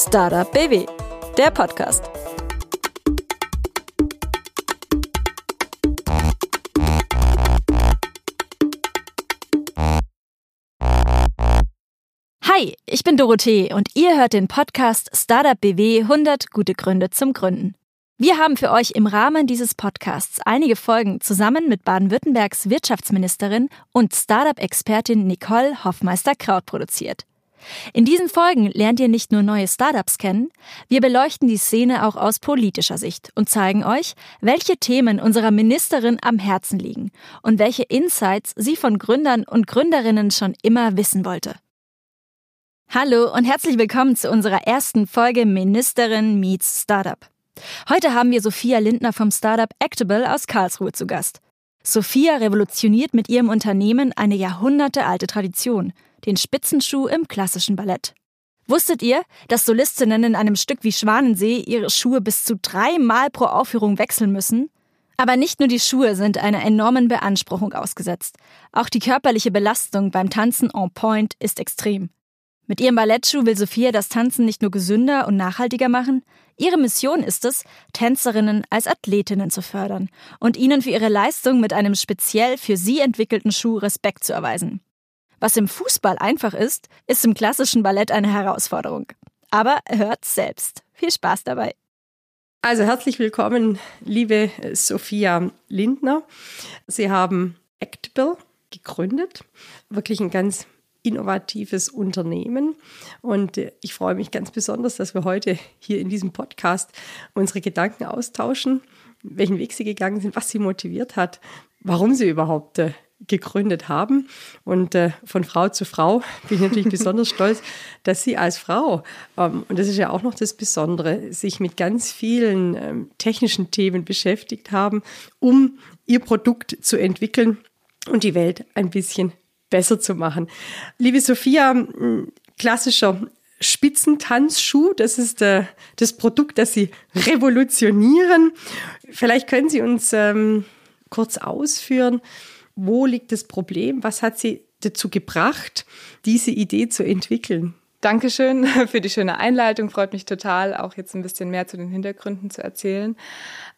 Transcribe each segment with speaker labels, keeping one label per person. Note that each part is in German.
Speaker 1: Startup BW, der Podcast. Hi, ich bin Dorothee und ihr hört den Podcast Startup BW 100 gute Gründe zum Gründen. Wir haben für euch im Rahmen dieses Podcasts einige Folgen zusammen mit Baden-Württembergs Wirtschaftsministerin und Startup-Expertin Nicole Hoffmeister-Kraut produziert. In diesen Folgen lernt ihr nicht nur neue Startups kennen, wir beleuchten die Szene auch aus politischer Sicht und zeigen euch, welche Themen unserer Ministerin am Herzen liegen und welche Insights sie von Gründern und Gründerinnen schon immer wissen wollte. Hallo und herzlich willkommen zu unserer ersten Folge Ministerin Meets Startup. Heute haben wir Sophia Lindner vom Startup Actable aus Karlsruhe zu Gast. Sophia revolutioniert mit ihrem Unternehmen eine jahrhundertealte Tradition – den Spitzenschuh im klassischen Ballett. Wusstet ihr, dass Solistinnen in einem Stück wie Schwanensee ihre Schuhe bis zu dreimal pro Aufführung wechseln müssen? Aber nicht nur die Schuhe sind einer enormen Beanspruchung ausgesetzt. Auch die körperliche Belastung beim Tanzen en point ist extrem. Mit ihrem Ballettschuh will Sophia das Tanzen nicht nur gesünder und nachhaltiger machen, ihre Mission ist es, Tänzerinnen als Athletinnen zu fördern und ihnen für ihre Leistung mit einem speziell für sie entwickelten Schuh Respekt zu erweisen. Was im Fußball einfach ist, ist im klassischen Ballett eine Herausforderung. Aber hört selbst. Viel Spaß dabei.
Speaker 2: Also herzlich willkommen, liebe Sophia Lindner. Sie haben Actable gegründet. Wirklich ein ganz innovatives Unternehmen. Und ich freue mich ganz besonders, dass wir heute hier in diesem Podcast unsere Gedanken austauschen, welchen Weg Sie gegangen sind, was Sie motiviert hat, warum Sie überhaupt äh, gegründet haben. Und äh, von Frau zu Frau bin ich natürlich besonders stolz, dass Sie als Frau, ähm, und das ist ja auch noch das Besondere, sich mit ganz vielen ähm, technischen Themen beschäftigt haben, um Ihr Produkt zu entwickeln und die Welt ein bisschen besser zu machen. Liebe Sophia, klassischer Spitzentanzschuh. Das ist äh, das Produkt, das Sie revolutionieren. Vielleicht können Sie uns ähm, kurz ausführen, wo liegt das Problem? Was hat Sie dazu gebracht, diese Idee zu entwickeln?
Speaker 3: Dankeschön für die schöne Einleitung. Freut mich total, auch jetzt ein bisschen mehr zu den Hintergründen zu erzählen.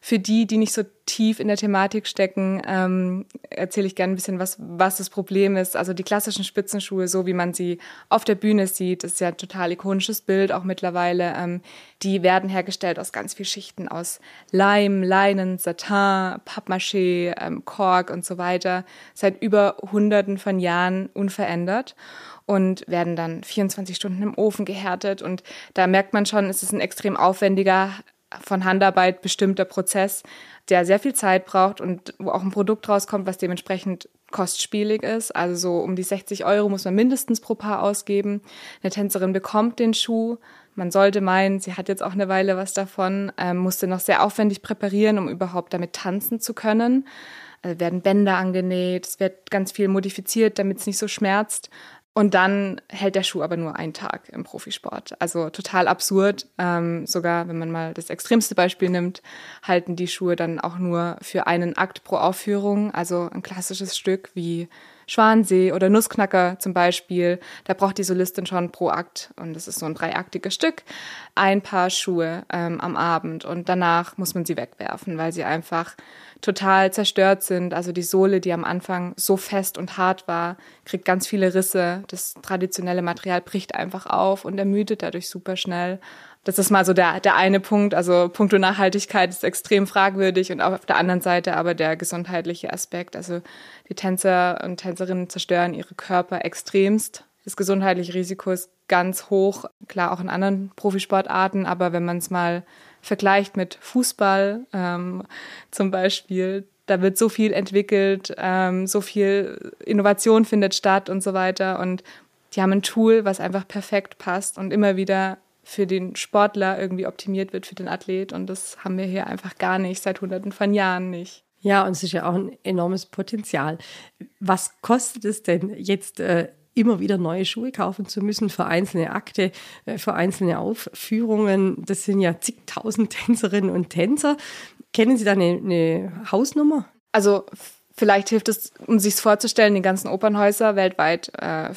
Speaker 3: Für die, die nicht so tief in der Thematik stecken, ähm, erzähle ich gerne ein bisschen, was, was das Problem ist. Also die klassischen Spitzenschuhe, so wie man sie auf der Bühne sieht, ist ja ein total ikonisches Bild auch mittlerweile. Ähm, die werden hergestellt aus ganz vielen Schichten, aus Leim, Leinen, Satin, Pappmaché, ähm, Kork und so weiter, seit über Hunderten von Jahren unverändert und werden dann 24 Stunden im Ofen gehärtet. Und da merkt man schon, es ist ein extrem aufwendiger von Handarbeit bestimmter Prozess, der sehr viel Zeit braucht und wo auch ein Produkt rauskommt, was dementsprechend kostspielig ist. Also so um die 60 Euro muss man mindestens pro Paar ausgeben. Eine Tänzerin bekommt den Schuh. Man sollte meinen, sie hat jetzt auch eine Weile was davon, ähm, musste noch sehr aufwendig präparieren, um überhaupt damit tanzen zu können. Also werden Bänder angenäht, es wird ganz viel modifiziert, damit es nicht so schmerzt. Und dann hält der Schuh aber nur einen Tag im Profisport. Also total absurd. Ähm, sogar wenn man mal das extremste Beispiel nimmt, halten die Schuhe dann auch nur für einen Akt pro Aufführung. Also ein klassisches Stück wie Schwansee oder Nussknacker zum Beispiel. Da braucht die Solistin schon pro Akt, und das ist so ein dreiaktiges Stück, ein Paar Schuhe ähm, am Abend. Und danach muss man sie wegwerfen, weil sie einfach total zerstört sind. Also die Sohle, die am Anfang so fest und hart war, kriegt ganz viele Risse. Das traditionelle Material bricht einfach auf und ermüdet dadurch super schnell. Das ist mal so der, der eine Punkt. Also Punkto Nachhaltigkeit ist extrem fragwürdig und auf der anderen Seite aber der gesundheitliche Aspekt. Also die Tänzer und Tänzerinnen zerstören ihre Körper extremst. Das gesundheitliche Risiko ist ganz hoch, klar auch in anderen Profisportarten, aber wenn man es mal vergleicht mit Fußball ähm, zum Beispiel, da wird so viel entwickelt, ähm, so viel Innovation findet statt und so weiter. Und die haben ein Tool, was einfach perfekt passt und immer wieder für den Sportler irgendwie optimiert wird, für den Athlet. Und das haben wir hier einfach gar nicht, seit hunderten von Jahren nicht.
Speaker 2: Ja, und es ist ja auch ein enormes Potenzial. Was kostet es denn jetzt äh, immer wieder neue Schuhe kaufen zu müssen für einzelne Akte, äh, für einzelne Aufführungen. Das sind ja zigtausend Tänzerinnen und Tänzer. Kennen Sie da eine, eine Hausnummer?
Speaker 3: Also Vielleicht hilft es, um sich vorzustellen, die ganzen Opernhäuser weltweit äh,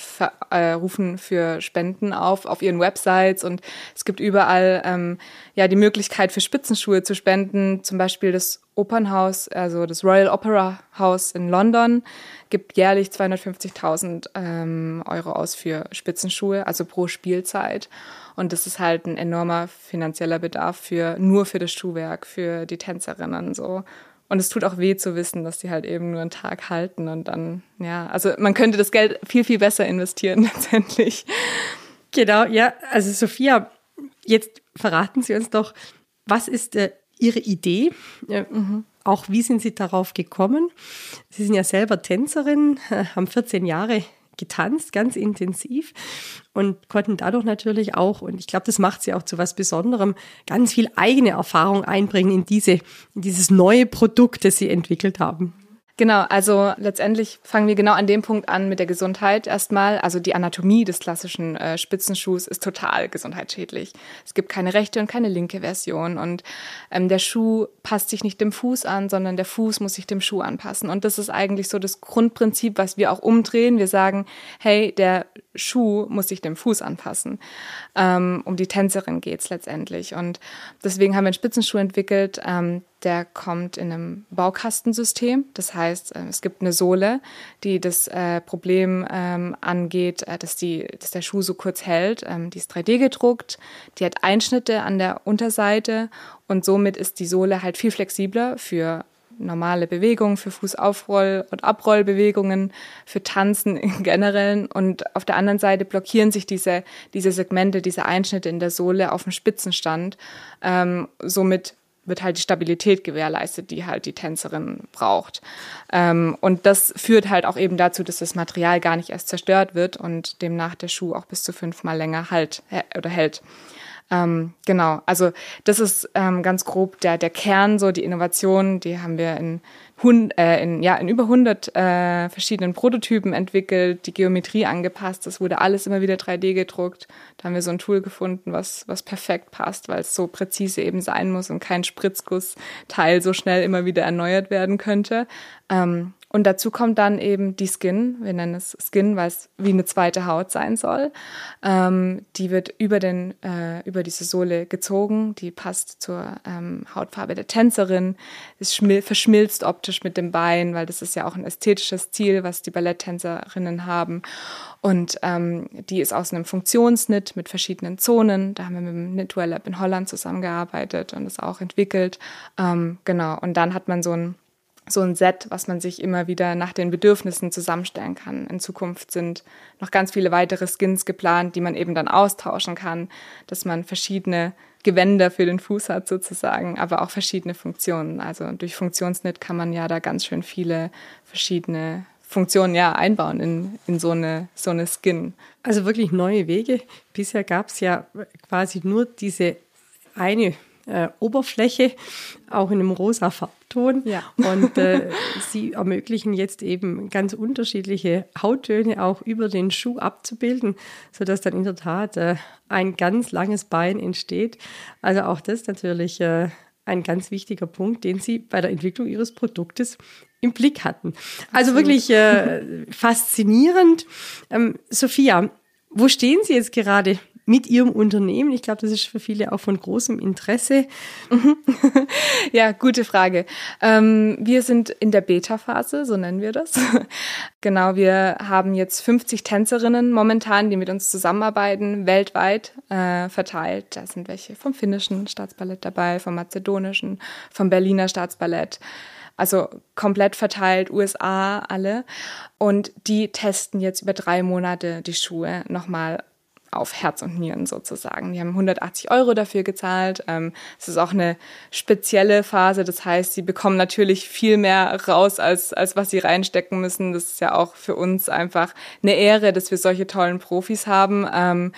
Speaker 3: äh, rufen für Spenden auf auf ihren Websites und es gibt überall ähm, ja die Möglichkeit für Spitzenschuhe zu spenden. Zum Beispiel das Opernhaus, also das Royal Opera House in London, gibt jährlich 250.000 ähm, Euro aus für Spitzenschuhe, also pro Spielzeit. Und das ist halt ein enormer finanzieller Bedarf für nur für das Schuhwerk, für die Tänzerinnen so. Und es tut auch weh zu wissen, dass die halt eben nur einen Tag halten und dann, ja, also man könnte das Geld viel, viel besser investieren letztendlich.
Speaker 2: Genau, ja. Also Sophia, jetzt verraten Sie uns doch, was ist äh, Ihre Idee? Äh, mhm. Auch wie sind Sie darauf gekommen? Sie sind ja selber Tänzerin, haben 14 Jahre getanzt, ganz intensiv und konnten dadurch natürlich auch, und ich glaube, das macht sie auch zu was Besonderem, ganz viel eigene Erfahrung einbringen in diese, in dieses neue Produkt, das sie entwickelt haben.
Speaker 3: Genau, also letztendlich fangen wir genau an dem Punkt an mit der Gesundheit erstmal. Also die Anatomie des klassischen äh, Spitzenschuhs ist total gesundheitsschädlich. Es gibt keine rechte und keine linke Version und ähm, der Schuh passt sich nicht dem Fuß an, sondern der Fuß muss sich dem Schuh anpassen. Und das ist eigentlich so das Grundprinzip, was wir auch umdrehen. Wir sagen, hey, der Schuh muss sich dem Fuß anpassen. Ähm, um die Tänzerin geht's letztendlich. Und deswegen haben wir einen Spitzenschuh entwickelt, ähm, der kommt in einem Baukastensystem. Das heißt, äh, es gibt eine Sohle, die das äh, Problem ähm, angeht, äh, dass, die, dass der Schuh so kurz hält. Ähm, die ist 3D gedruckt, die hat Einschnitte an der Unterseite und somit ist die Sohle halt viel flexibler für normale Bewegungen, für Fußaufroll- und Abrollbewegungen, für Tanzen im Generellen. Und auf der anderen Seite blockieren sich diese, diese Segmente, diese Einschnitte in der Sohle auf dem Spitzenstand. Ähm, somit wird halt die Stabilität gewährleistet, die halt die Tänzerin braucht. Ähm, und das führt halt auch eben dazu, dass das Material gar nicht erst zerstört wird und demnach der Schuh auch bis zu fünfmal länger halt oder hält. Ähm, genau, also das ist ähm, ganz grob der, der Kern, so die Innovation, die haben wir in, hund, äh, in, ja, in über 100 äh, verschiedenen Prototypen entwickelt, die Geometrie angepasst, das wurde alles immer wieder 3D gedruckt. Da haben wir so ein Tool gefunden, was, was perfekt passt, weil es so präzise eben sein muss und kein Spritzgussteil so schnell immer wieder erneuert werden könnte. Ähm, und dazu kommt dann eben die Skin, wir nennen es Skin, weil es wie eine zweite Haut sein soll. Ähm, die wird über, den, äh, über diese Sohle gezogen, die passt zur ähm, Hautfarbe der Tänzerin, es verschmilzt optisch mit dem Bein, weil das ist ja auch ein ästhetisches Ziel, was die Balletttänzerinnen haben. Und ähm, die ist aus einem Funktionsnit mit verschiedenen Zonen. Da haben wir mit dem Knitwear Lab in Holland zusammengearbeitet und es auch entwickelt. Ähm, genau, und dann hat man so ein so ein Set, was man sich immer wieder nach den Bedürfnissen zusammenstellen kann. In Zukunft sind noch ganz viele weitere Skins geplant, die man eben dann austauschen kann, dass man verschiedene Gewänder für den Fuß hat sozusagen, aber auch verschiedene Funktionen. Also durch Funktionsnit kann man ja da ganz schön viele verschiedene Funktionen ja einbauen in, in so, eine, so eine Skin.
Speaker 2: Also wirklich neue Wege. Bisher gab es ja quasi nur diese eine äh, Oberfläche, auch in einem rosa Farbton. Ja. Und äh, sie ermöglichen jetzt eben ganz unterschiedliche Hauttöne auch über den Schuh abzubilden, sodass dann in der Tat äh, ein ganz langes Bein entsteht. Also auch das natürlich äh, ein ganz wichtiger Punkt, den Sie bei der Entwicklung Ihres Produktes im Blick hatten. Also Absolut. wirklich äh, faszinierend. Ähm, Sophia, wo stehen Sie jetzt gerade mit Ihrem Unternehmen? Ich glaube, das ist für viele auch von großem Interesse.
Speaker 3: ja, gute Frage. Ähm, wir sind in der Beta-Phase, so nennen wir das. genau, wir haben jetzt 50 Tänzerinnen momentan, die mit uns zusammenarbeiten, weltweit äh, verteilt. Da sind welche vom finnischen Staatsballett dabei, vom mazedonischen, vom Berliner Staatsballett also komplett verteilt, USA alle. Und die testen jetzt über drei Monate die Schuhe nochmal auf Herz und Nieren sozusagen. Die haben 180 Euro dafür gezahlt. Ähm, es ist auch eine spezielle Phase. Das heißt, sie bekommen natürlich viel mehr raus, als, als was sie reinstecken müssen. Das ist ja auch für uns einfach eine Ehre, dass wir solche tollen Profis haben. Ähm,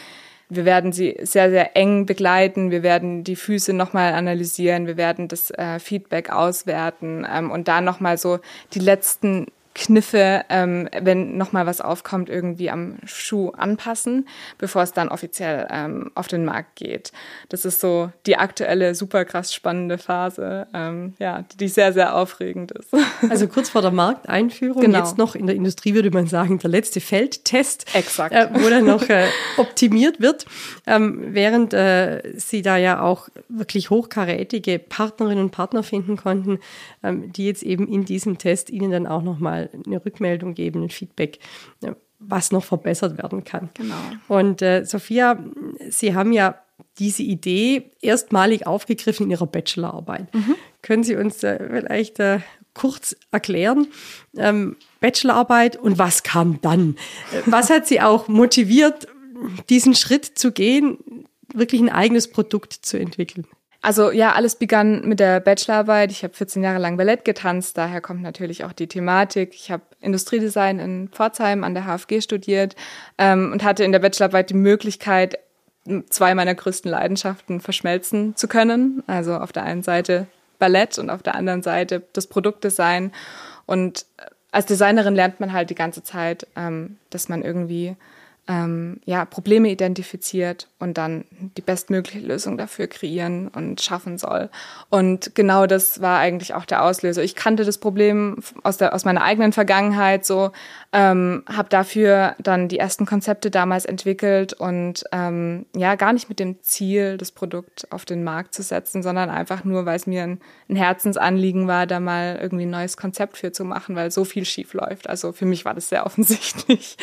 Speaker 3: wir werden sie sehr, sehr eng begleiten. Wir werden die Füße nochmal analysieren. Wir werden das äh, Feedback auswerten ähm, und da nochmal so die letzten Kniffe, ähm, wenn nochmal was aufkommt, irgendwie am Schuh anpassen, bevor es dann offiziell ähm, auf den Markt geht. Das ist so die aktuelle super krass spannende Phase, ähm, ja, die sehr, sehr aufregend ist.
Speaker 2: Also kurz vor der Markteinführung, genau. jetzt noch in der Industrie würde man sagen, der letzte Feldtest,
Speaker 3: Exakt.
Speaker 2: Äh, wo dann noch äh, optimiert wird, ähm, während äh, Sie da ja auch wirklich hochkarätige Partnerinnen und Partner finden konnten, ähm, die jetzt eben in diesem Test Ihnen dann auch nochmal eine Rückmeldung geben, ein Feedback, was noch verbessert werden kann.
Speaker 3: Genau.
Speaker 2: Und äh, Sophia, Sie haben ja diese Idee erstmalig aufgegriffen in Ihrer Bachelorarbeit. Mhm. Können Sie uns äh, vielleicht äh, kurz erklären, ähm, Bachelorarbeit und was kam dann? Was hat Sie auch motiviert, diesen Schritt zu gehen, wirklich ein eigenes Produkt zu entwickeln?
Speaker 3: Also ja, alles begann mit der Bachelorarbeit. Ich habe 14 Jahre lang Ballett getanzt, daher kommt natürlich auch die Thematik. Ich habe Industriedesign in Pforzheim an der HFG studiert ähm, und hatte in der Bachelorarbeit die Möglichkeit, zwei meiner größten Leidenschaften verschmelzen zu können. Also auf der einen Seite Ballett und auf der anderen Seite das Produktdesign. Und als Designerin lernt man halt die ganze Zeit, ähm, dass man irgendwie ähm, ja, Probleme identifiziert und dann die bestmögliche Lösung dafür kreieren und schaffen soll. Und genau das war eigentlich auch der Auslöser. Ich kannte das Problem aus, der, aus meiner eigenen Vergangenheit so, ähm, habe dafür dann die ersten Konzepte damals entwickelt und ähm, ja, gar nicht mit dem Ziel, das Produkt auf den Markt zu setzen, sondern einfach nur, weil es mir ein, ein Herzensanliegen war, da mal irgendwie ein neues Konzept für zu machen, weil so viel schief läuft. Also für mich war das sehr offensichtlich.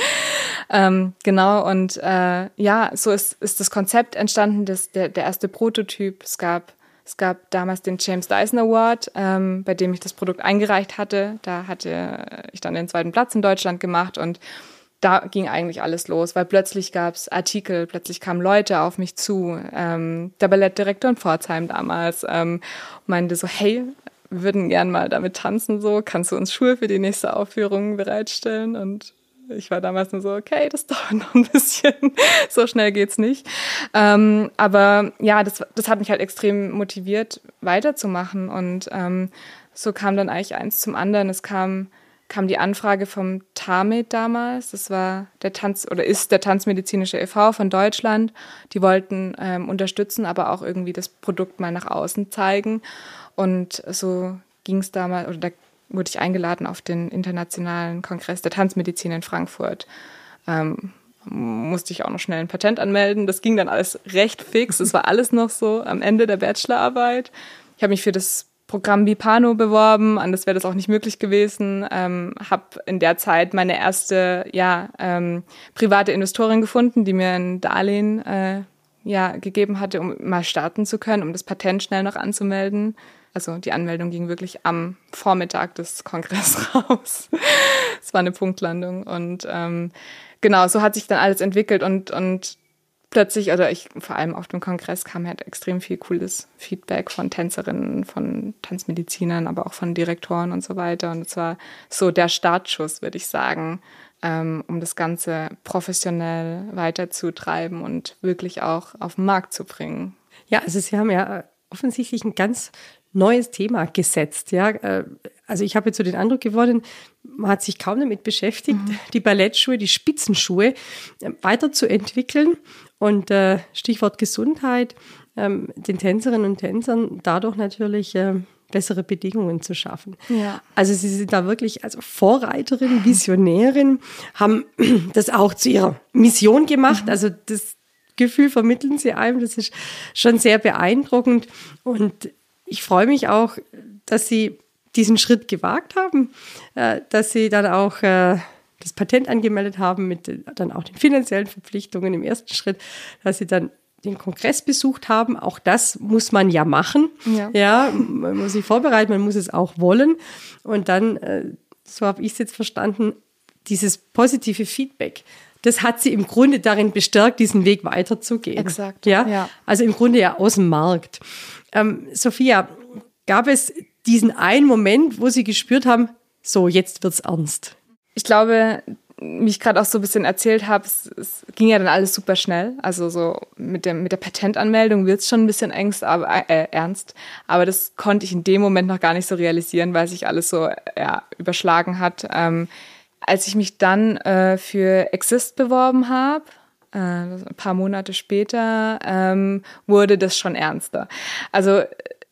Speaker 3: ähm, genau, und äh, ja, so ist, ist das Konzept entstanden, das, der, der erste Prototyp. Es gab es gab damals den James Dyson Award, ähm, bei dem ich das Produkt eingereicht hatte. Da hatte ich dann den zweiten Platz in Deutschland gemacht und da ging eigentlich alles los, weil plötzlich gab es Artikel, plötzlich kamen Leute auf mich zu. Ähm, der Ballettdirektor in Pforzheim damals ähm, meinte so, hey, wir würden gern mal damit tanzen, so kannst du uns Schuhe für die nächste Aufführung bereitstellen? Und ich war damals nur so, okay, das dauert noch ein bisschen. so schnell geht's nicht. Ähm, aber ja, das, das hat mich halt extrem motiviert, weiterzumachen. Und ähm, so kam dann eigentlich eins zum anderen. Es kam, kam die Anfrage vom TAMED damals. Das war der Tanz oder ist der Tanzmedizinische e.V. von Deutschland. Die wollten ähm, unterstützen, aber auch irgendwie das Produkt mal nach außen zeigen. Und so ging es damals, oder da wurde ich eingeladen auf den internationalen Kongress der Tanzmedizin in Frankfurt. Ähm, musste ich auch noch schnell ein Patent anmelden. Das ging dann alles recht fix. Es war alles noch so am Ende der Bachelorarbeit. Ich habe mich für das Programm Bipano beworben, anders wäre das auch nicht möglich gewesen. Ähm, habe in der Zeit meine erste ja, ähm, private Investorin gefunden, die mir ein Darlehen äh, ja, gegeben hatte, um mal starten zu können, um das Patent schnell noch anzumelden. Also die Anmeldung ging wirklich am Vormittag des Kongresses raus. Es war eine Punktlandung und ähm, genau, so hat sich dann alles entwickelt und und plötzlich, oder ich vor allem auf dem Kongress kam halt extrem viel cooles Feedback von Tänzerinnen, von Tanzmedizinern, aber auch von Direktoren und so weiter. Und es war so der Startschuss, würde ich sagen, ähm, um das Ganze professionell weiterzutreiben und wirklich auch auf den Markt zu bringen.
Speaker 2: Ja, also Sie haben ja offensichtlich ein ganz neues Thema gesetzt. Ja, äh, also ich habe jetzt so den Eindruck geworden, man hat sich kaum damit beschäftigt, mhm. die Ballettschuhe, die Spitzenschuhe äh, weiterzuentwickeln und äh, Stichwort Gesundheit, ähm, den Tänzerinnen und Tänzern dadurch natürlich bessere Bedingungen zu schaffen.
Speaker 3: Ja.
Speaker 2: Also sie sind da wirklich als Vorreiterin, Visionärin, haben das auch zu ihrer Mission gemacht. Mhm. Also das Gefühl vermitteln sie einem, das ist schon sehr beeindruckend und ich freue mich auch, dass Sie diesen Schritt gewagt haben, äh, dass Sie dann auch äh, das Patent angemeldet haben mit dann auch den finanziellen Verpflichtungen im ersten Schritt, dass Sie dann den Kongress besucht haben. Auch das muss man ja machen. Ja, ja man muss sich vorbereiten, man muss es auch wollen. Und dann, äh, so habe ich es jetzt verstanden, dieses positive Feedback, das hat sie im Grunde darin bestärkt, diesen Weg weiterzugehen.
Speaker 3: Exakt.
Speaker 2: Ja? ja. Also im Grunde ja aus dem Markt. Ähm, Sophia, gab es diesen einen Moment, wo Sie gespürt haben, so, jetzt wird's ernst?
Speaker 3: Ich glaube, mich gerade auch so ein bisschen erzählt habe, es, es, ging ja dann alles super schnell. Also so mit, dem, mit der Patentanmeldung wird es schon ein bisschen ängst, aber, äh, ernst. Aber das konnte ich in dem Moment noch gar nicht so realisieren, weil sich alles so ja, überschlagen hat. Ähm, als ich mich dann äh, für Exist beworben habe, äh, ein paar Monate später, ähm, wurde das schon ernster. Also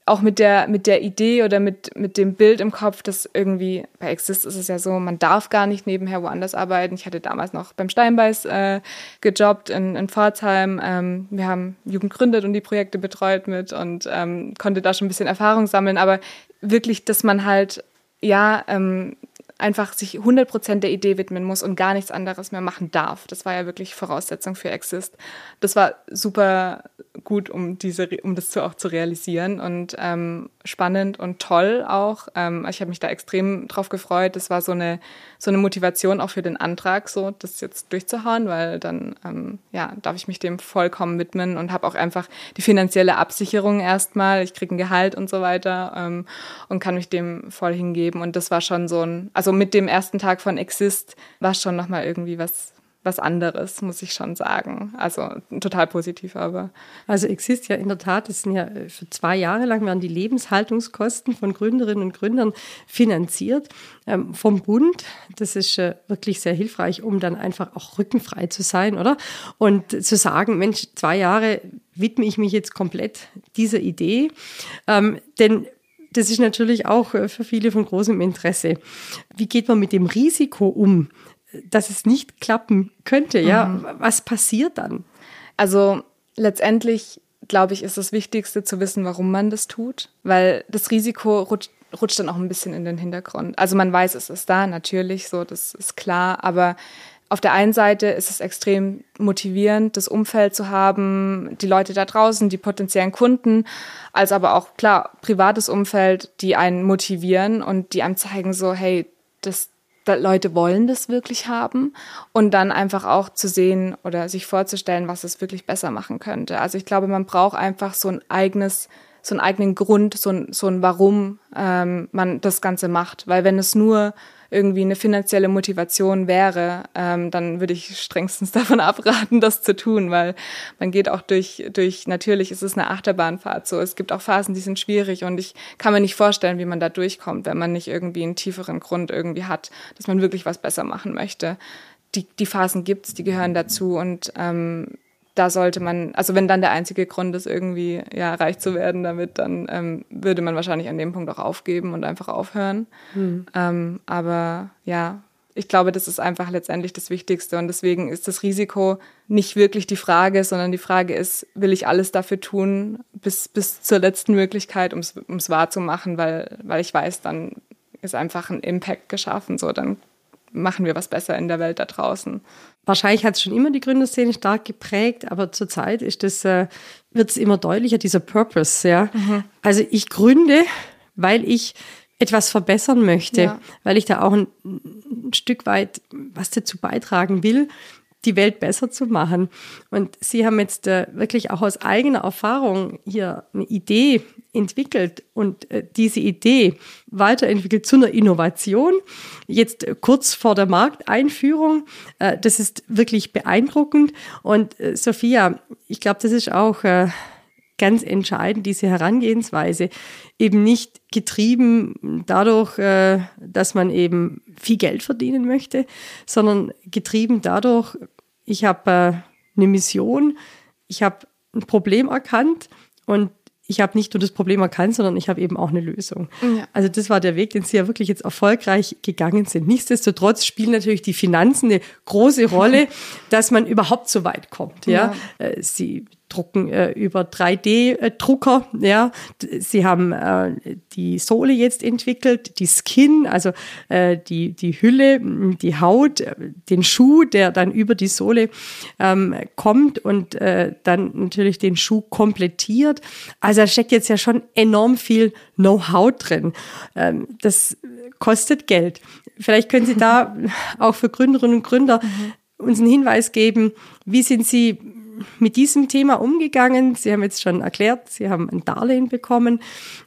Speaker 3: auch mit der, mit der Idee oder mit, mit dem Bild im Kopf, dass irgendwie bei Exist ist es ja so, man darf gar nicht nebenher woanders arbeiten. Ich hatte damals noch beim Steinbeiß äh, gejobbt in, in Pforzheim. Ähm, wir haben Jugend gründet und die Projekte betreut mit und ähm, konnte da schon ein bisschen Erfahrung sammeln. Aber wirklich, dass man halt, ja, ähm, einfach sich 100% der Idee widmen muss und gar nichts anderes mehr machen darf. Das war ja wirklich Voraussetzung für Exist. Das war super gut, um, diese, um das auch zu realisieren und ähm, spannend und toll auch. Ähm, ich habe mich da extrem drauf gefreut. Das war so eine, so eine Motivation auch für den Antrag, so das jetzt durchzuhauen, weil dann ähm, ja, darf ich mich dem vollkommen widmen und habe auch einfach die finanzielle Absicherung erstmal. Ich kriege ein Gehalt und so weiter ähm, und kann mich dem voll hingeben. Und das war schon so ein, also mit dem ersten Tag von Exist war schon nochmal irgendwie was, was anderes, muss ich schon sagen. Also total positiv, aber.
Speaker 2: Also Exist ja in der Tat, das sind ja äh, für zwei Jahre lang werden die Lebenshaltungskosten von Gründerinnen und Gründern finanziert ähm, vom Bund. Das ist äh, wirklich sehr hilfreich, um dann einfach auch rückenfrei zu sein, oder? Und zu sagen, Mensch, zwei Jahre widme ich mich jetzt komplett dieser Idee. Ähm, denn das ist natürlich auch äh, für viele von großem Interesse. Wie geht man mit dem Risiko um, dass es nicht klappen könnte? Ja, mhm. was passiert dann?
Speaker 3: Also letztendlich glaube ich, ist das Wichtigste zu wissen, warum man das tut, weil das Risiko rutscht, rutscht dann auch ein bisschen in den Hintergrund. Also man weiß, es ist da, natürlich, so, das ist klar, aber auf der einen Seite ist es extrem motivierend, das Umfeld zu haben, die Leute da draußen, die potenziellen Kunden, als aber auch klar privates Umfeld, die einen motivieren und die einem zeigen so, hey, das, da Leute wollen das wirklich haben und dann einfach auch zu sehen oder sich vorzustellen, was es wirklich besser machen könnte. Also ich glaube, man braucht einfach so ein eigenes so einen eigenen Grund, so ein, so ein Warum ähm, man das Ganze macht. Weil wenn es nur irgendwie eine finanzielle Motivation wäre, ähm, dann würde ich strengstens davon abraten, das zu tun, weil man geht auch durch, durch, natürlich ist es eine Achterbahnfahrt so. Es gibt auch Phasen, die sind schwierig und ich kann mir nicht vorstellen, wie man da durchkommt, wenn man nicht irgendwie einen tieferen Grund irgendwie hat, dass man wirklich was besser machen möchte. Die, die Phasen gibt's, die gehören dazu und ähm, da sollte man, also wenn dann der einzige Grund ist, irgendwie ja reich zu werden damit, dann ähm, würde man wahrscheinlich an dem Punkt auch aufgeben und einfach aufhören. Mhm. Ähm, aber ja, ich glaube, das ist einfach letztendlich das Wichtigste und deswegen ist das Risiko nicht wirklich die Frage, sondern die Frage ist, will ich alles dafür tun, bis, bis zur letzten Möglichkeit, um es wahrzumachen, weil, weil ich weiß, dann ist einfach ein Impact geschaffen, so dann machen wir was besser in der Welt da draußen.
Speaker 2: Wahrscheinlich hat es schon immer die Gründerszene stark geprägt, aber zurzeit ist das, äh, wird es immer deutlicher, dieser Purpose, ja. Mhm. Also ich gründe, weil ich etwas verbessern möchte, ja. weil ich da auch ein, ein Stück weit was dazu beitragen will, die Welt besser zu machen. Und Sie haben jetzt äh, wirklich auch aus eigener Erfahrung hier eine Idee entwickelt und äh, diese Idee weiterentwickelt zu einer Innovation. Jetzt äh, kurz vor der Markteinführung. Äh, das ist wirklich beeindruckend. Und äh, Sophia, ich glaube, das ist auch äh, ganz entscheidend, diese Herangehensweise. Eben nicht getrieben dadurch, äh, dass man eben viel Geld verdienen möchte, sondern getrieben dadurch, ich habe äh, eine Mission, ich habe ein Problem erkannt und ich habe nicht nur das Problem erkannt, sondern ich habe eben auch eine Lösung. Ja. Also das war der Weg, den Sie ja wirklich jetzt erfolgreich gegangen sind. Nichtsdestotrotz spielen natürlich die Finanzen eine große Rolle, dass man überhaupt so weit kommt. Ja, ja. Äh, Sie drucken äh, über 3D-Drucker. Ja, sie haben äh, die Sohle jetzt entwickelt, die Skin, also äh, die die Hülle, die Haut, äh, den Schuh, der dann über die Sohle ähm, kommt und äh, dann natürlich den Schuh komplettiert. Also da steckt jetzt ja schon enorm viel Know-how drin. Ähm, das kostet Geld. Vielleicht können Sie da auch für Gründerinnen und Gründer mhm. uns einen Hinweis geben, wie sind Sie mit diesem Thema umgegangen? Sie haben jetzt schon erklärt, Sie haben ein Darlehen bekommen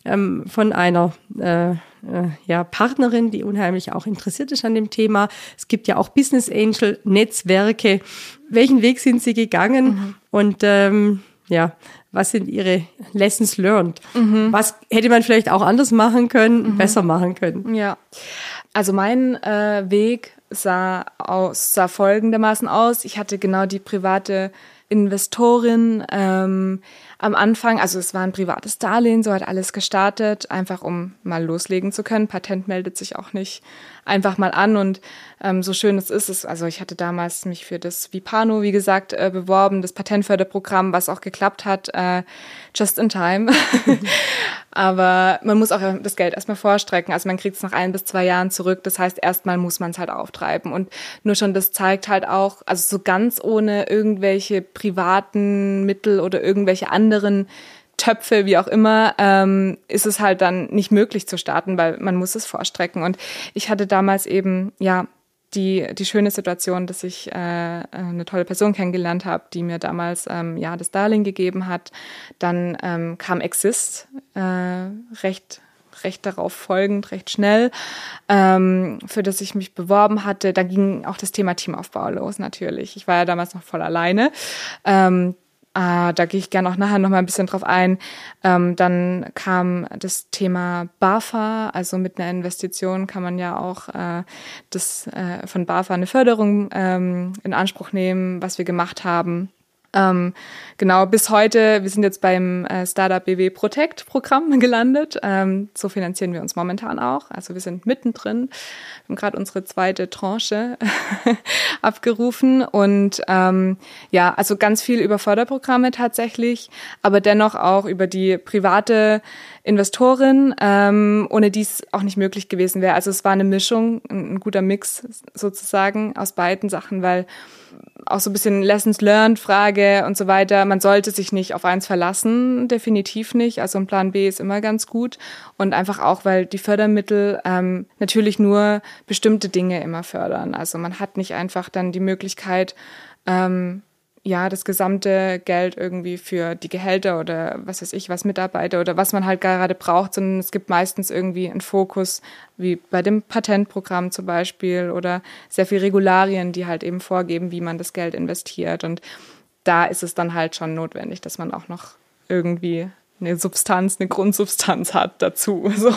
Speaker 2: ähm, von einer äh, äh, ja, Partnerin, die unheimlich auch interessiert ist an dem Thema. Es gibt ja auch Business Angel Netzwerke. Welchen Weg sind Sie gegangen? Mhm. Und ähm, ja, was sind Ihre Lessons learned? Mhm. Was hätte man vielleicht auch anders machen können, mhm. besser machen können?
Speaker 3: Ja, also mein äh, Weg sah aus, sah folgendermaßen aus. Ich hatte genau die private Investorin ähm, am Anfang, also es war ein privates Darlehen, so hat alles gestartet, einfach um mal loslegen zu können. Patent meldet sich auch nicht einfach mal an und ähm, so schön es ist, es, also ich hatte damals mich für das Vipano, wie gesagt, äh, beworben, das Patentförderprogramm, was auch geklappt hat, äh, just in time. Aber man muss auch das Geld erstmal vorstrecken. Also man kriegt es nach ein bis zwei Jahren zurück. Das heißt, erstmal muss man es halt auftreiben. Und nur schon das zeigt halt auch, also so ganz ohne irgendwelche privaten Mittel oder irgendwelche anderen Töpfe, wie auch immer, ähm, ist es halt dann nicht möglich zu starten, weil man muss es vorstrecken. Und ich hatte damals eben, ja, die, die schöne Situation, dass ich äh, eine tolle Person kennengelernt habe, die mir damals ähm, ja das Darling gegeben hat. Dann ähm, kam Exist äh, recht recht darauf folgend, recht schnell, ähm, für das ich mich beworben hatte. Da ging auch das Thema Teamaufbau los natürlich. Ich war ja damals noch voll alleine. Ähm, äh, da gehe ich gerne auch nachher noch mal ein bisschen drauf ein. Ähm, dann kam das Thema BAFA, also mit einer Investition kann man ja auch äh, das äh, von BAFA eine Förderung ähm, in Anspruch nehmen, was wir gemacht haben. Ähm, genau, bis heute, wir sind jetzt beim äh, Startup BW Protect Programm gelandet. Ähm, so finanzieren wir uns momentan auch. Also wir sind mittendrin. Wir haben gerade unsere zweite Tranche abgerufen und ähm, ja, also ganz viel über Förderprogramme tatsächlich, aber dennoch auch über die private Investorin, ähm, ohne die es auch nicht möglich gewesen wäre. Also es war eine Mischung, ein, ein guter Mix sozusagen aus beiden Sachen, weil auch so ein bisschen Lessons learned Frage und so weiter. Man sollte sich nicht auf eins verlassen, definitiv nicht. Also ein Plan B ist immer ganz gut und einfach auch, weil die Fördermittel ähm, natürlich nur bestimmte Dinge immer fördern. Also man hat nicht einfach dann die Möglichkeit, ähm, ja, das gesamte Geld irgendwie für die Gehälter oder was weiß ich, was Mitarbeiter oder was man halt gerade braucht, sondern es gibt meistens irgendwie einen Fokus, wie bei dem Patentprogramm zum Beispiel oder sehr viel Regularien, die halt eben vorgeben, wie man das Geld investiert. Und da ist es dann halt schon notwendig, dass man auch noch irgendwie eine Substanz, eine Grundsubstanz hat dazu. So.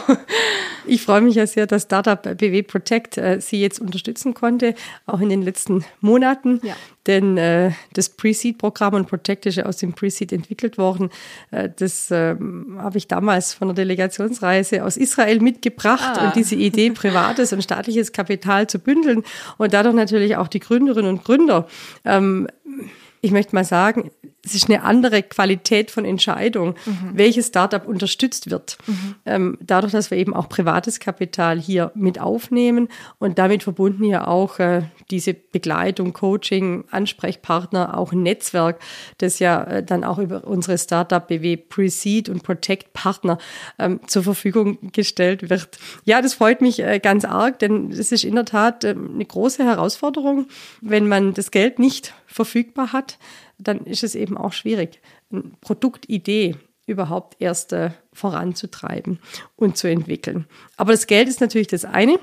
Speaker 2: Ich freue mich ja sehr, dass Startup BW Protect äh, Sie jetzt unterstützen konnte, auch in den letzten Monaten. Ja. Denn äh, das Pre-Seed-Programm und Protect ist ja aus dem Pre-Seed entwickelt worden. Äh, das ähm, habe ich damals von der Delegationsreise aus Israel mitgebracht ah. und diese Idee, privates und staatliches Kapital zu bündeln und dadurch natürlich auch die Gründerinnen und Gründer ähm, ich möchte mal sagen, es ist eine andere Qualität von Entscheidung, mhm. welches Startup unterstützt wird. Mhm. Ähm, dadurch, dass wir eben auch privates Kapital hier mit aufnehmen und damit verbunden ja auch äh, diese Begleitung, Coaching, Ansprechpartner, auch Netzwerk, das ja äh, dann auch über unsere Startup BW Precede und Protect Partner ähm, zur Verfügung gestellt wird. Ja, das freut mich äh, ganz arg, denn es ist in der Tat äh, eine große Herausforderung, wenn man das Geld nicht verfügbar hat, dann ist es eben auch schwierig, eine Produktidee überhaupt erst äh, voranzutreiben und zu entwickeln. Aber das Geld ist natürlich das eine.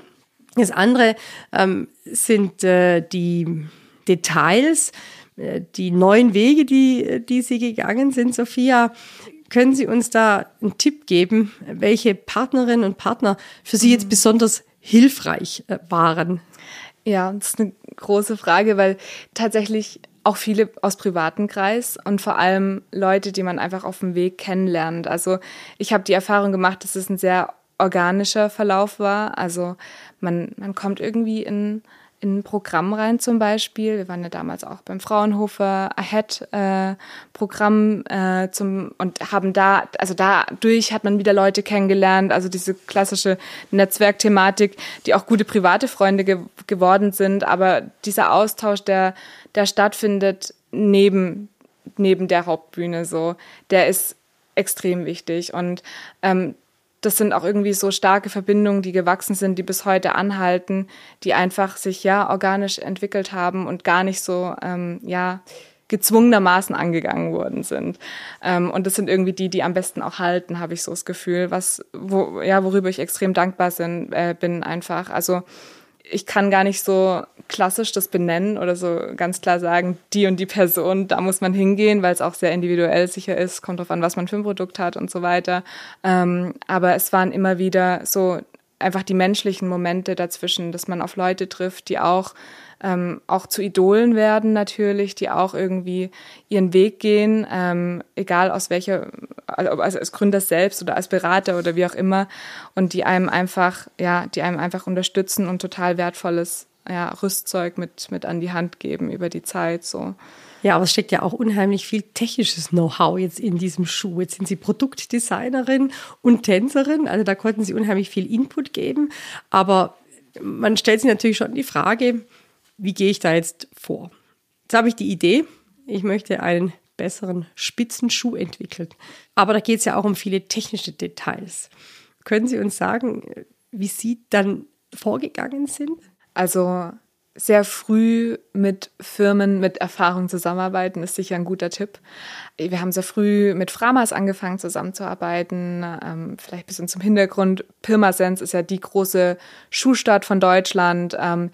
Speaker 2: Das andere ähm, sind äh, die Details, äh, die neuen Wege, die, die Sie gegangen sind, Sophia. Können Sie uns da einen Tipp geben, welche Partnerinnen und Partner für Sie jetzt mhm. besonders hilfreich äh, waren?
Speaker 3: Ja, das ist eine große Frage, weil tatsächlich auch viele aus privaten Kreis und vor allem Leute, die man einfach auf dem Weg kennenlernt. Also ich habe die Erfahrung gemacht, dass es ein sehr organischer Verlauf war. Also man, man kommt irgendwie in in ein Programm rein zum Beispiel. Wir waren ja damals auch beim Fraunhofer Ahead-Programm äh, äh, zum und haben da, also dadurch hat man wieder Leute kennengelernt, also diese klassische Netzwerkthematik, die auch gute private Freunde ge geworden sind, aber dieser Austausch, der, der stattfindet neben, neben der Hauptbühne so, der ist extrem wichtig. Und ähm, das sind auch irgendwie so starke Verbindungen, die gewachsen sind, die bis heute anhalten, die einfach sich ja organisch entwickelt haben und gar nicht so, ähm, ja, gezwungenermaßen angegangen worden sind. Ähm, und das sind irgendwie die, die am besten auch halten, habe ich so das Gefühl, was, wo, ja, worüber ich extrem dankbar sind, äh, bin einfach. Also ich kann gar nicht so klassisch das benennen oder so ganz klar sagen, die und die Person, da muss man hingehen, weil es auch sehr individuell sicher ist, kommt drauf an, was man für ein Produkt hat und so weiter. Ähm, aber es waren immer wieder so einfach die menschlichen Momente dazwischen, dass man auf Leute trifft, die auch ähm, auch zu Idolen werden natürlich, die auch irgendwie ihren Weg gehen, ähm, egal aus welcher, also als Gründer selbst oder als Berater oder wie auch immer, und die einem einfach, ja, die einem einfach unterstützen und total wertvolles ja, Rüstzeug mit, mit an die Hand geben über die Zeit. So.
Speaker 2: Ja, aber es steckt ja auch unheimlich viel technisches Know-how jetzt in diesem Schuh. Jetzt sind Sie Produktdesignerin und Tänzerin, also da konnten Sie unheimlich viel Input geben. Aber man stellt sich natürlich schon die Frage, wie gehe ich da jetzt vor? Jetzt habe ich die Idee, ich möchte einen besseren Spitzenschuh entwickeln. Aber da geht es ja auch um viele technische Details. Können Sie uns sagen, wie Sie dann vorgegangen sind?
Speaker 3: Also sehr früh mit Firmen mit Erfahrung zusammenarbeiten, ist sicher ein guter Tipp. Wir haben sehr früh mit Framas angefangen zusammenzuarbeiten. Ähm, vielleicht ein bisschen zum Hintergrund. Pirmasens ist ja die große Schuhstadt von Deutschland. Ähm,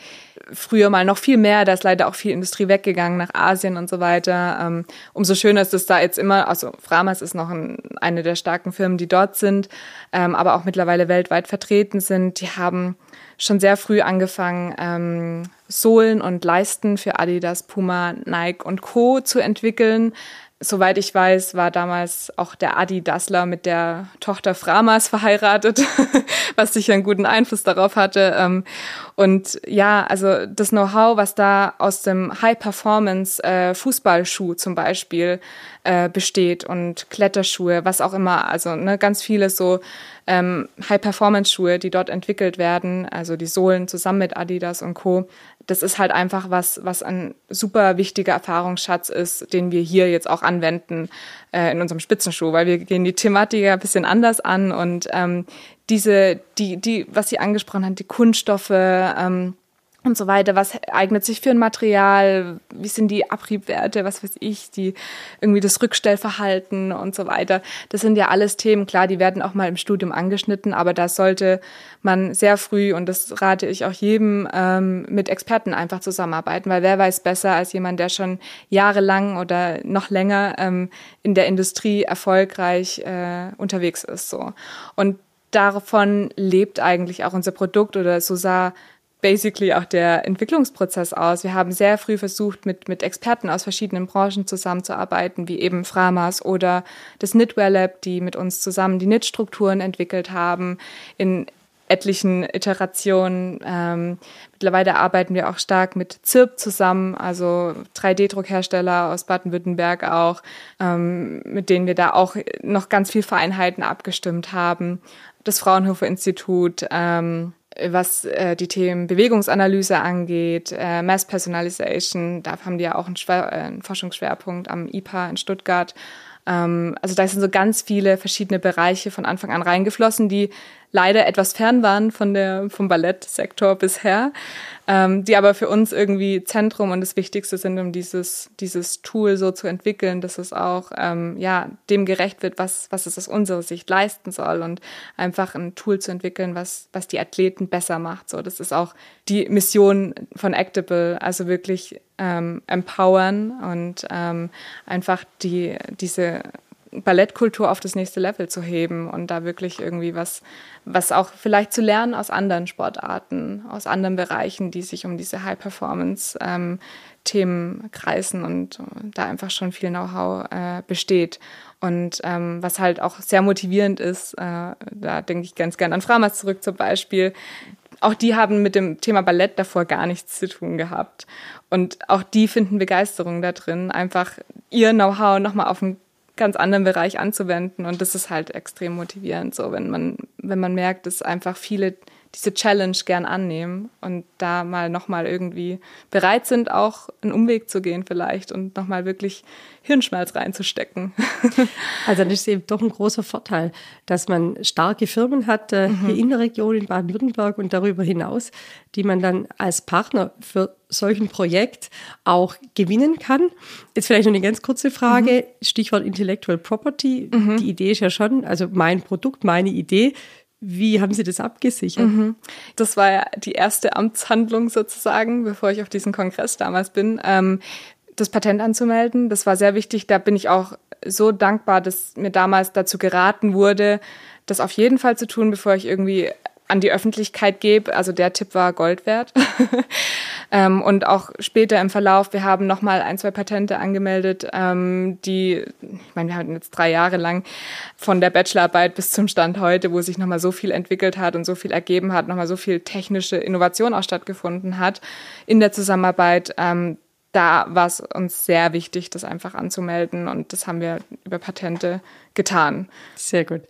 Speaker 3: früher mal noch viel mehr, da ist leider auch viel Industrie weggegangen nach Asien und so weiter. Ähm, umso schöner ist es da jetzt immer, also Framas ist noch ein, eine der starken Firmen, die dort sind, ähm, aber auch mittlerweile weltweit vertreten sind. Die haben schon sehr früh angefangen, ähm, Sohlen und Leisten für Adidas, Puma, Nike und Co. zu entwickeln. Soweit ich weiß, war damals auch der Adi Dassler mit der Tochter Framas verheiratet, was sicher einen guten Einfluss darauf hatte. Ähm, und ja, also das Know-how, was da aus dem High-Performance-Fußballschuh äh, zum Beispiel äh, besteht und Kletterschuhe, was auch immer, also ne, ganz viele so ähm, High-Performance-Schuhe, die dort entwickelt werden, also die Sohlen zusammen mit Adidas und Co. Das ist halt einfach was, was ein super wichtiger Erfahrungsschatz ist, den wir hier jetzt auch anwenden äh, in unserem Spitzenschuh, weil wir gehen die Thematik ja ein bisschen anders an und ähm, diese, die, die, was sie angesprochen hat, die Kunststoffe, ähm, und so weiter. Was eignet sich für ein Material? Wie sind die Abriebwerte? Was weiß ich? Die irgendwie das Rückstellverhalten und so weiter. Das sind ja alles Themen. Klar, die werden auch mal im Studium angeschnitten, aber da sollte man sehr früh und das rate ich auch jedem ähm, mit Experten einfach zusammenarbeiten, weil wer weiß besser als jemand, der schon jahrelang oder noch länger ähm, in der Industrie erfolgreich äh, unterwegs ist. So und davon lebt eigentlich auch unser Produkt oder so sah basically auch der Entwicklungsprozess aus. Wir haben sehr früh versucht, mit, mit Experten aus verschiedenen Branchen zusammenzuarbeiten, wie eben Framas oder das Knitwear Lab, die mit uns zusammen die Knitstrukturen entwickelt haben in etlichen Iterationen. Ähm, mittlerweile arbeiten wir auch stark mit ZIRP zusammen, also 3D-Druckhersteller aus Baden-Württemberg auch, ähm, mit denen wir da auch noch ganz viel Vereinheiten abgestimmt haben. Das Fraunhofer Institut, ähm, was äh, die Themen Bewegungsanalyse angeht, äh, Mass Personalization, da haben die ja auch einen, Schwer äh, einen Forschungsschwerpunkt am IPA in Stuttgart. Ähm, also da sind so ganz viele verschiedene Bereiche von Anfang an reingeflossen, die leider etwas fern waren von der, vom Ballettsektor bisher, ähm, die aber für uns irgendwie Zentrum und das Wichtigste sind, um dieses, dieses Tool so zu entwickeln, dass es auch ähm, ja, dem gerecht wird, was, was es aus unserer Sicht leisten soll und einfach ein Tool zu entwickeln, was, was die Athleten besser macht. So, das ist auch die Mission von Actable, also wirklich ähm, empowern und ähm, einfach die, diese Ballettkultur auf das nächste Level zu heben und da wirklich irgendwie was, was auch vielleicht zu lernen aus anderen Sportarten, aus anderen Bereichen, die sich um diese High-Performance-Themen kreisen und da einfach schon viel Know-how äh, besteht. Und ähm, was halt auch sehr motivierend ist, äh, da denke ich ganz gern an Framas zurück zum Beispiel. Auch die haben mit dem Thema Ballett davor gar nichts zu tun gehabt. Und auch die finden Begeisterung da drin, einfach ihr Know-how nochmal auf ein ganz anderen Bereich anzuwenden. Und das ist halt extrem motivierend, so wenn man, wenn man merkt, dass einfach viele diese Challenge gern annehmen und da mal nochmal irgendwie bereit sind, auch einen Umweg zu gehen vielleicht und nochmal wirklich Hirnschmalz reinzustecken.
Speaker 2: Also das ist eben doch ein großer Vorteil, dass man starke Firmen hat äh, mhm. hier in der Region in Baden-Württemberg und darüber hinaus, die man dann als Partner für solchen Projekt auch gewinnen kann. Jetzt vielleicht noch eine ganz kurze Frage, mhm. Stichwort Intellectual Property. Mhm. Die Idee ist ja schon, also mein Produkt, meine Idee. Wie haben Sie das abgesichert? Mhm.
Speaker 3: Das war ja die erste Amtshandlung sozusagen, bevor ich auf diesen Kongress damals bin. Ähm, das Patent anzumelden. Das war sehr wichtig. Da bin ich auch so dankbar, dass mir damals dazu geraten wurde, das auf jeden Fall zu tun, bevor ich irgendwie an die Öffentlichkeit gebe. Also der Tipp war Gold wert. ähm, und auch später im Verlauf, wir haben nochmal ein, zwei Patente angemeldet, ähm, die, ich meine, wir hatten jetzt drei Jahre lang von der Bachelorarbeit bis zum Stand heute, wo sich nochmal so viel entwickelt hat und so viel ergeben hat, nochmal so viel technische Innovation auch stattgefunden hat in der Zusammenarbeit. Ähm, da war es uns sehr wichtig, das einfach anzumelden und das haben wir über Patente getan.
Speaker 2: Sehr gut.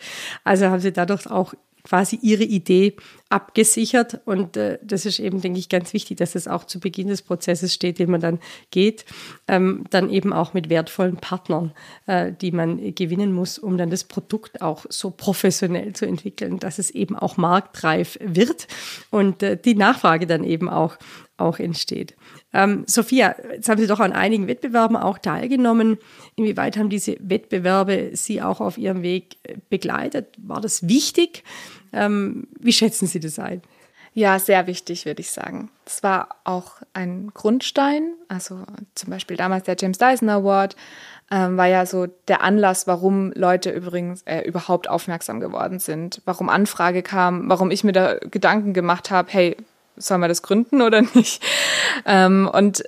Speaker 2: Also haben Sie dadurch auch quasi ihre Idee abgesichert. Und äh, das ist eben, denke ich, ganz wichtig, dass es auch zu Beginn des Prozesses steht, den man dann geht. Ähm, dann eben auch mit wertvollen Partnern, äh, die man gewinnen muss, um dann das Produkt auch so professionell zu entwickeln, dass es eben auch marktreif wird und äh, die Nachfrage dann eben auch, auch entsteht. Ähm, Sophia, jetzt haben Sie doch an einigen Wettbewerben auch teilgenommen. Inwieweit haben diese Wettbewerbe Sie auch auf Ihrem Weg äh, begleitet? War das wichtig? Ähm, wie schätzen Sie das ein?
Speaker 3: Ja, sehr wichtig, würde ich sagen. Es war auch ein Grundstein, also zum Beispiel damals der James Dyson Award, ähm, war ja so der Anlass, warum Leute übrigens äh, überhaupt aufmerksam geworden sind, warum Anfrage kam, warum ich mir da Gedanken gemacht habe, hey, soll man das gründen oder nicht? Ähm, und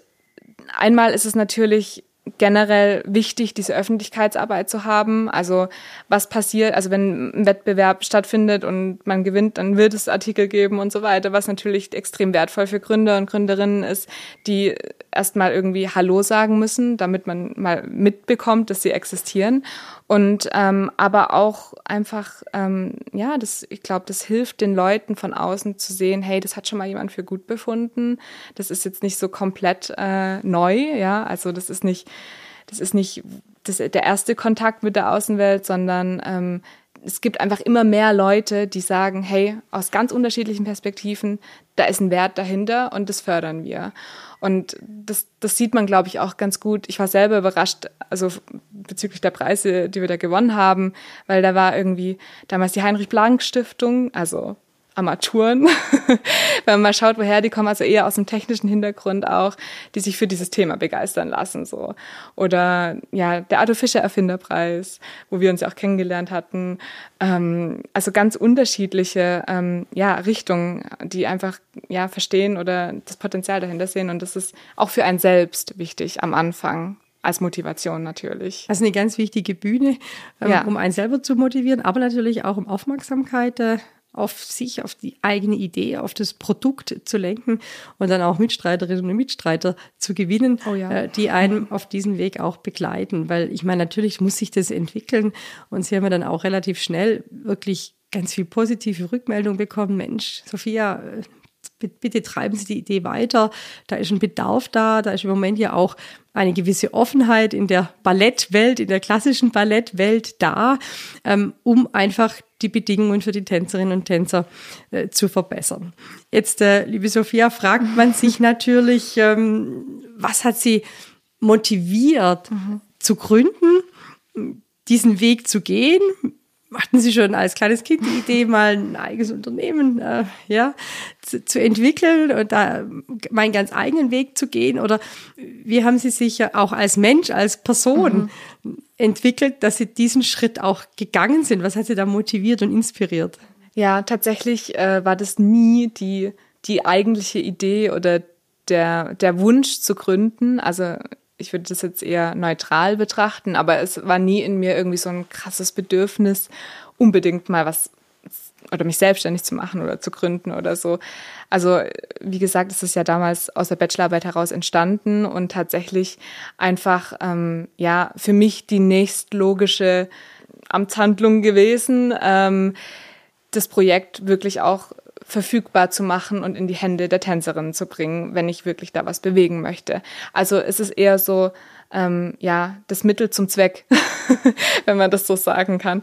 Speaker 3: einmal ist es natürlich generell wichtig, diese Öffentlichkeitsarbeit zu haben. Also was passiert, also wenn ein Wettbewerb stattfindet und man gewinnt, dann wird es Artikel geben und so weiter, was natürlich extrem wertvoll für Gründer und Gründerinnen ist, die erstmal irgendwie Hallo sagen müssen, damit man mal mitbekommt, dass sie existieren. Und ähm, aber auch einfach, ähm, ja, das, ich glaube, das hilft den Leuten von außen zu sehen, hey, das hat schon mal jemand für gut befunden. Das ist jetzt nicht so komplett äh, neu, ja. Also das ist nicht, das ist nicht das, der erste Kontakt mit der Außenwelt, sondern ähm, es gibt einfach immer mehr Leute, die sagen, hey, aus ganz unterschiedlichen Perspektiven, da ist ein Wert dahinter und das fördern wir. Und das, das sieht man, glaube ich, auch ganz gut. Ich war selber überrascht, also bezüglich der Preise, die wir da gewonnen haben, weil da war irgendwie damals die Heinrich-Blank-Stiftung, also Armaturen, wenn man mal schaut, woher die kommen, also eher aus dem technischen Hintergrund auch, die sich für dieses Thema begeistern lassen, so. Oder, ja, der Arthur Fischer Erfinderpreis, wo wir uns ja auch kennengelernt hatten. Ähm, also ganz unterschiedliche, ähm, ja, Richtungen, die einfach, ja, verstehen oder das Potenzial dahinter sehen. Und das ist auch für einen selbst wichtig am Anfang, als Motivation natürlich.
Speaker 2: Also eine ganz wichtige Bühne, ähm, ja. um einen selber zu motivieren, aber natürlich auch um Aufmerksamkeit äh, auf sich, auf die eigene Idee, auf das Produkt zu lenken und dann auch Mitstreiterinnen und Mitstreiter zu gewinnen, oh ja. äh, die einem auf diesen Weg auch begleiten. Weil ich meine, natürlich muss sich das entwickeln und sie haben ja dann auch relativ schnell wirklich ganz viel positive Rückmeldung bekommen. Mensch, Sophia, bitte treiben Sie die Idee weiter. Da ist ein Bedarf da. Da ist im Moment ja auch eine gewisse Offenheit in der Ballettwelt, in der klassischen Ballettwelt da, ähm, um einfach die Bedingungen für die Tänzerinnen und Tänzer äh, zu verbessern. Jetzt, äh, liebe Sophia, fragt man sich natürlich, ähm, was hat sie motiviert mhm. zu gründen, diesen Weg zu gehen? Hatten Sie schon als kleines Kind die Idee, mal ein eigenes Unternehmen äh, ja, zu, zu, entwickeln und da meinen ganz eigenen Weg zu gehen? Oder wie haben Sie sich ja auch als Mensch, als Person mhm. entwickelt, dass Sie diesen Schritt auch gegangen sind? Was hat Sie da motiviert und inspiriert?
Speaker 3: Ja, tatsächlich äh, war das nie die, die eigentliche Idee oder der, der Wunsch zu gründen. Also ich würde das jetzt eher neutral betrachten, aber es war nie in mir irgendwie so ein krasses Bedürfnis, unbedingt mal was oder mich selbstständig zu machen oder zu gründen oder so. Also wie gesagt, es ist ja damals aus der Bachelorarbeit heraus entstanden und tatsächlich einfach ähm, ja für mich die nächstlogische Amtshandlung gewesen, ähm, das Projekt wirklich auch verfügbar zu machen und in die Hände der Tänzerinnen zu bringen, wenn ich wirklich da was bewegen möchte. Also es ist eher so, ähm, ja, das Mittel zum Zweck, wenn man das so sagen kann.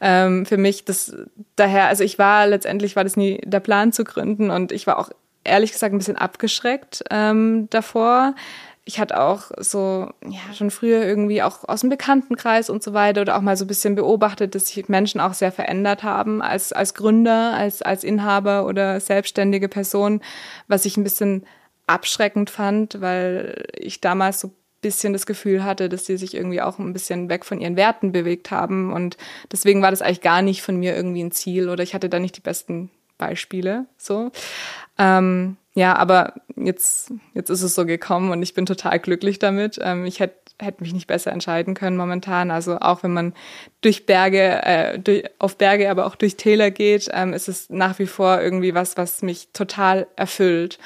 Speaker 3: Ähm, für mich, das daher, also ich war letztendlich war das nie der Plan zu gründen und ich war auch ehrlich gesagt ein bisschen abgeschreckt ähm, davor ich hatte auch so, ja, schon früher irgendwie auch aus dem Bekanntenkreis und so weiter oder auch mal so ein bisschen beobachtet, dass sich Menschen auch sehr verändert haben als, als Gründer, als, als Inhaber oder selbstständige Person, was ich ein bisschen abschreckend fand, weil ich damals so ein bisschen das Gefühl hatte, dass sie sich irgendwie auch ein bisschen weg von ihren Werten bewegt haben und deswegen war das eigentlich gar nicht von mir irgendwie ein Ziel oder ich hatte da nicht die besten Beispiele, so. Ähm, ja, aber jetzt, jetzt ist es so gekommen und ich bin total glücklich damit. Ähm, ich hätte hätte mich nicht besser entscheiden können momentan. Also auch wenn man durch Berge, äh, durch, auf Berge, aber auch durch Täler geht, ähm, ist es nach wie vor irgendwie was, was mich total erfüllt.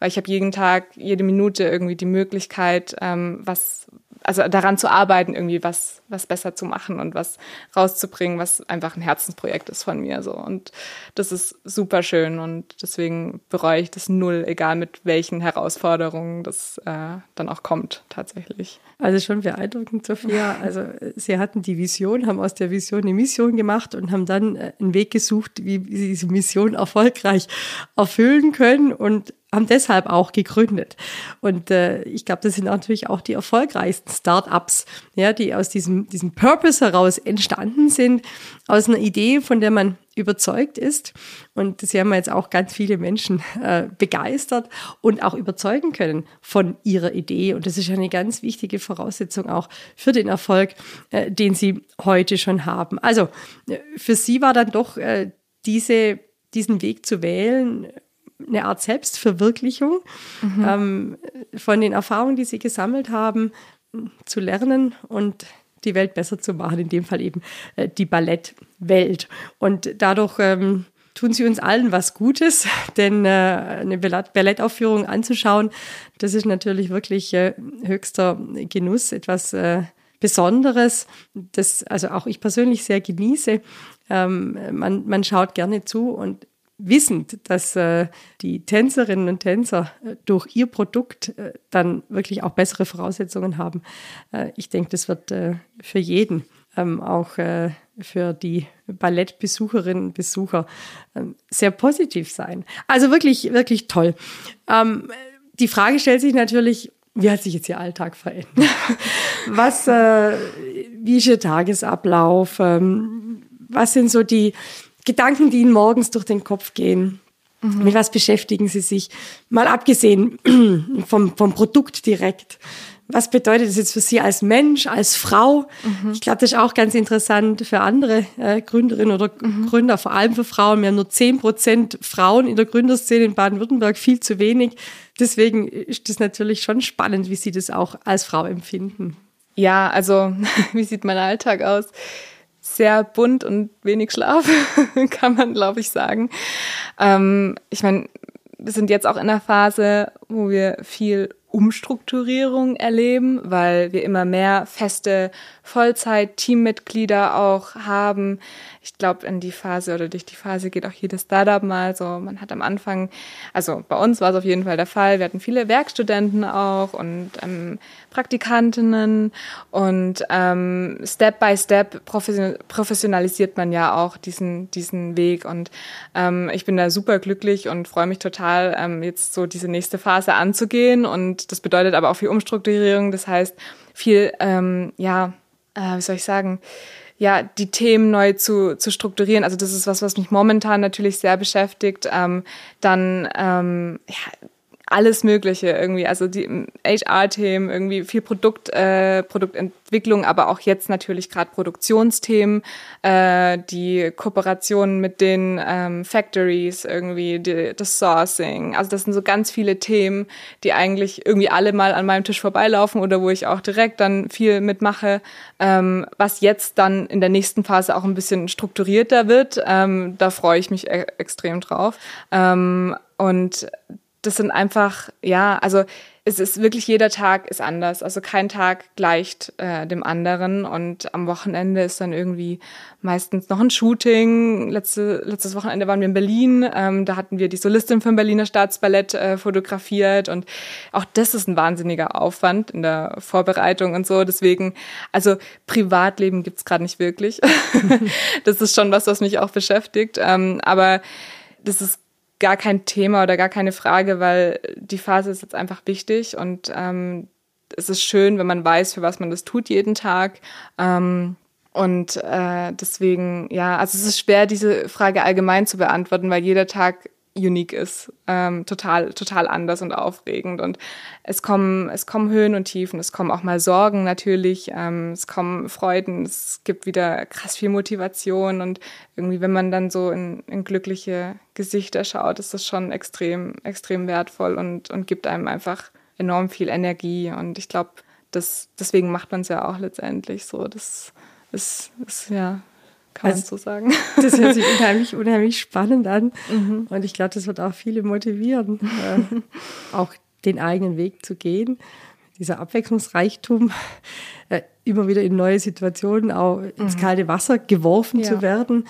Speaker 3: Weil ich habe jeden Tag, jede Minute irgendwie die Möglichkeit, ähm, was, also daran zu arbeiten, irgendwie was, was besser zu machen und was rauszubringen, was einfach ein Herzensprojekt ist von mir. So. Und das ist super schön und deswegen bereue ich das null, egal mit welchen Herausforderungen das äh, dann auch kommt, tatsächlich.
Speaker 2: Also schon beeindruckend, Sophia. Also Sie hatten die Vision, haben aus der Vision eine Mission gemacht und haben dann äh, einen Weg gesucht, wie Sie diese Mission erfolgreich erfüllen können und haben deshalb auch gegründet. Und äh, ich glaube, das sind natürlich auch die erfolgreichsten Startups, ja, die aus diesem, diesem Purpose heraus entstanden sind, aus einer Idee, von der man überzeugt ist. Und sie haben jetzt auch ganz viele Menschen äh, begeistert und auch überzeugen können von ihrer Idee. Und das ist eine ganz wichtige Voraussetzung auch für den Erfolg, äh, den sie heute schon haben. Also äh, für sie war dann doch äh, diese, diesen Weg zu wählen, eine Art Selbstverwirklichung mhm. ähm, von den Erfahrungen, die sie gesammelt haben, zu lernen und die Welt besser zu machen, in dem Fall eben äh, die Ballettwelt. Und dadurch ähm, tun sie uns allen was Gutes, denn äh, eine Ballettaufführung anzuschauen, das ist natürlich wirklich äh, höchster Genuss, etwas äh, Besonderes, das also auch ich persönlich sehr genieße. Ähm, man, man schaut gerne zu und wissend, dass äh, die Tänzerinnen und Tänzer äh, durch ihr Produkt äh, dann wirklich auch bessere Voraussetzungen haben. Äh, ich denke, das wird äh, für jeden, ähm, auch äh, für die Ballettbesucherinnen und Besucher, ähm, sehr positiv sein. Also wirklich, wirklich toll. Ähm, die Frage stellt sich natürlich, wie hat sich jetzt Ihr Alltag verändert? Was, wie ist Ihr Tagesablauf? Ähm, was sind so die, Gedanken, die Ihnen morgens durch den Kopf gehen. Mhm. Mit was beschäftigen Sie sich? Mal abgesehen vom, vom Produkt direkt. Was bedeutet das jetzt für Sie als Mensch, als Frau? Mhm. Ich glaube, das ist auch ganz interessant für andere äh, Gründerinnen oder mhm. Gründer, vor allem für Frauen. Wir haben nur zehn Prozent Frauen in der Gründerszene in Baden-Württemberg, viel zu wenig. Deswegen ist das natürlich schon spannend, wie Sie das auch als Frau empfinden.
Speaker 3: Ja, also wie sieht mein Alltag aus? Sehr bunt und wenig Schlaf, kann man, glaube ich, sagen. Ähm, ich meine, wir sind jetzt auch in der Phase, wo wir viel Umstrukturierung erleben, weil wir immer mehr feste Vollzeit-Teammitglieder auch haben. Ich glaube, in die Phase oder durch die Phase geht auch jedes Startup mal so. Man hat am Anfang, also bei uns war es auf jeden Fall der Fall. Wir hatten viele Werkstudenten auch und ähm, Praktikantinnen und ähm, Step by Step professionalisiert man ja auch diesen diesen Weg und ähm, ich bin da super glücklich und freue mich total, ähm, jetzt so diese nächste Phase anzugehen und das bedeutet aber auch viel Umstrukturierung. Das heißt viel, ähm, ja äh, wie soll ich sagen, ja, die Themen neu zu, zu strukturieren. Also das ist was, was mich momentan natürlich sehr beschäftigt. Ähm, dann ähm, ja, alles Mögliche irgendwie, also die HR-Themen, irgendwie viel Produkt, äh, Produktentwicklung, aber auch jetzt natürlich gerade Produktionsthemen, äh, die Kooperationen mit den ähm, Factories, irgendwie die, das Sourcing. Also das sind so ganz viele Themen, die eigentlich irgendwie alle mal an meinem Tisch vorbeilaufen oder wo ich auch direkt dann viel mitmache, ähm, was jetzt dann in der nächsten Phase auch ein bisschen strukturierter wird. Ähm, da freue ich mich e extrem drauf. Ähm, und das sind einfach, ja, also es ist wirklich jeder Tag ist anders. Also kein Tag gleicht äh, dem anderen. Und am Wochenende ist dann irgendwie meistens noch ein Shooting. Letzte, letztes Wochenende waren wir in Berlin. Ähm, da hatten wir die Solistin vom Berliner Staatsballett äh, fotografiert. Und auch das ist ein wahnsinniger Aufwand in der Vorbereitung und so. Deswegen, also Privatleben gibt's gerade nicht wirklich. das ist schon was, was mich auch beschäftigt. Ähm, aber das ist gar kein Thema oder gar keine Frage, weil die Phase ist jetzt einfach wichtig und ähm, es ist schön, wenn man weiß, für was man das tut jeden Tag. Ähm, und äh, deswegen, ja, also es ist schwer, diese Frage allgemein zu beantworten, weil jeder Tag unique ist, ähm, total, total anders und aufregend. Und es kommen, es kommen Höhen und Tiefen, es kommen auch mal Sorgen natürlich, ähm, es kommen Freuden, es gibt wieder krass viel Motivation und irgendwie, wenn man dann so in, in glückliche Gesichter schaut, ist das schon extrem, extrem wertvoll und, und gibt einem einfach enorm viel Energie. Und ich glaube, das, deswegen macht man es ja auch letztendlich so. Das ist, ist ja kann also, man so sagen.
Speaker 2: Das hört sich unheimlich, unheimlich spannend an. Mhm. Und ich glaube, das wird auch viele motivieren, äh, auch den eigenen Weg zu gehen. Dieser Abwechslungsreichtum, äh, immer wieder in neue Situationen, auch ins mhm. kalte Wasser geworfen ja. zu werden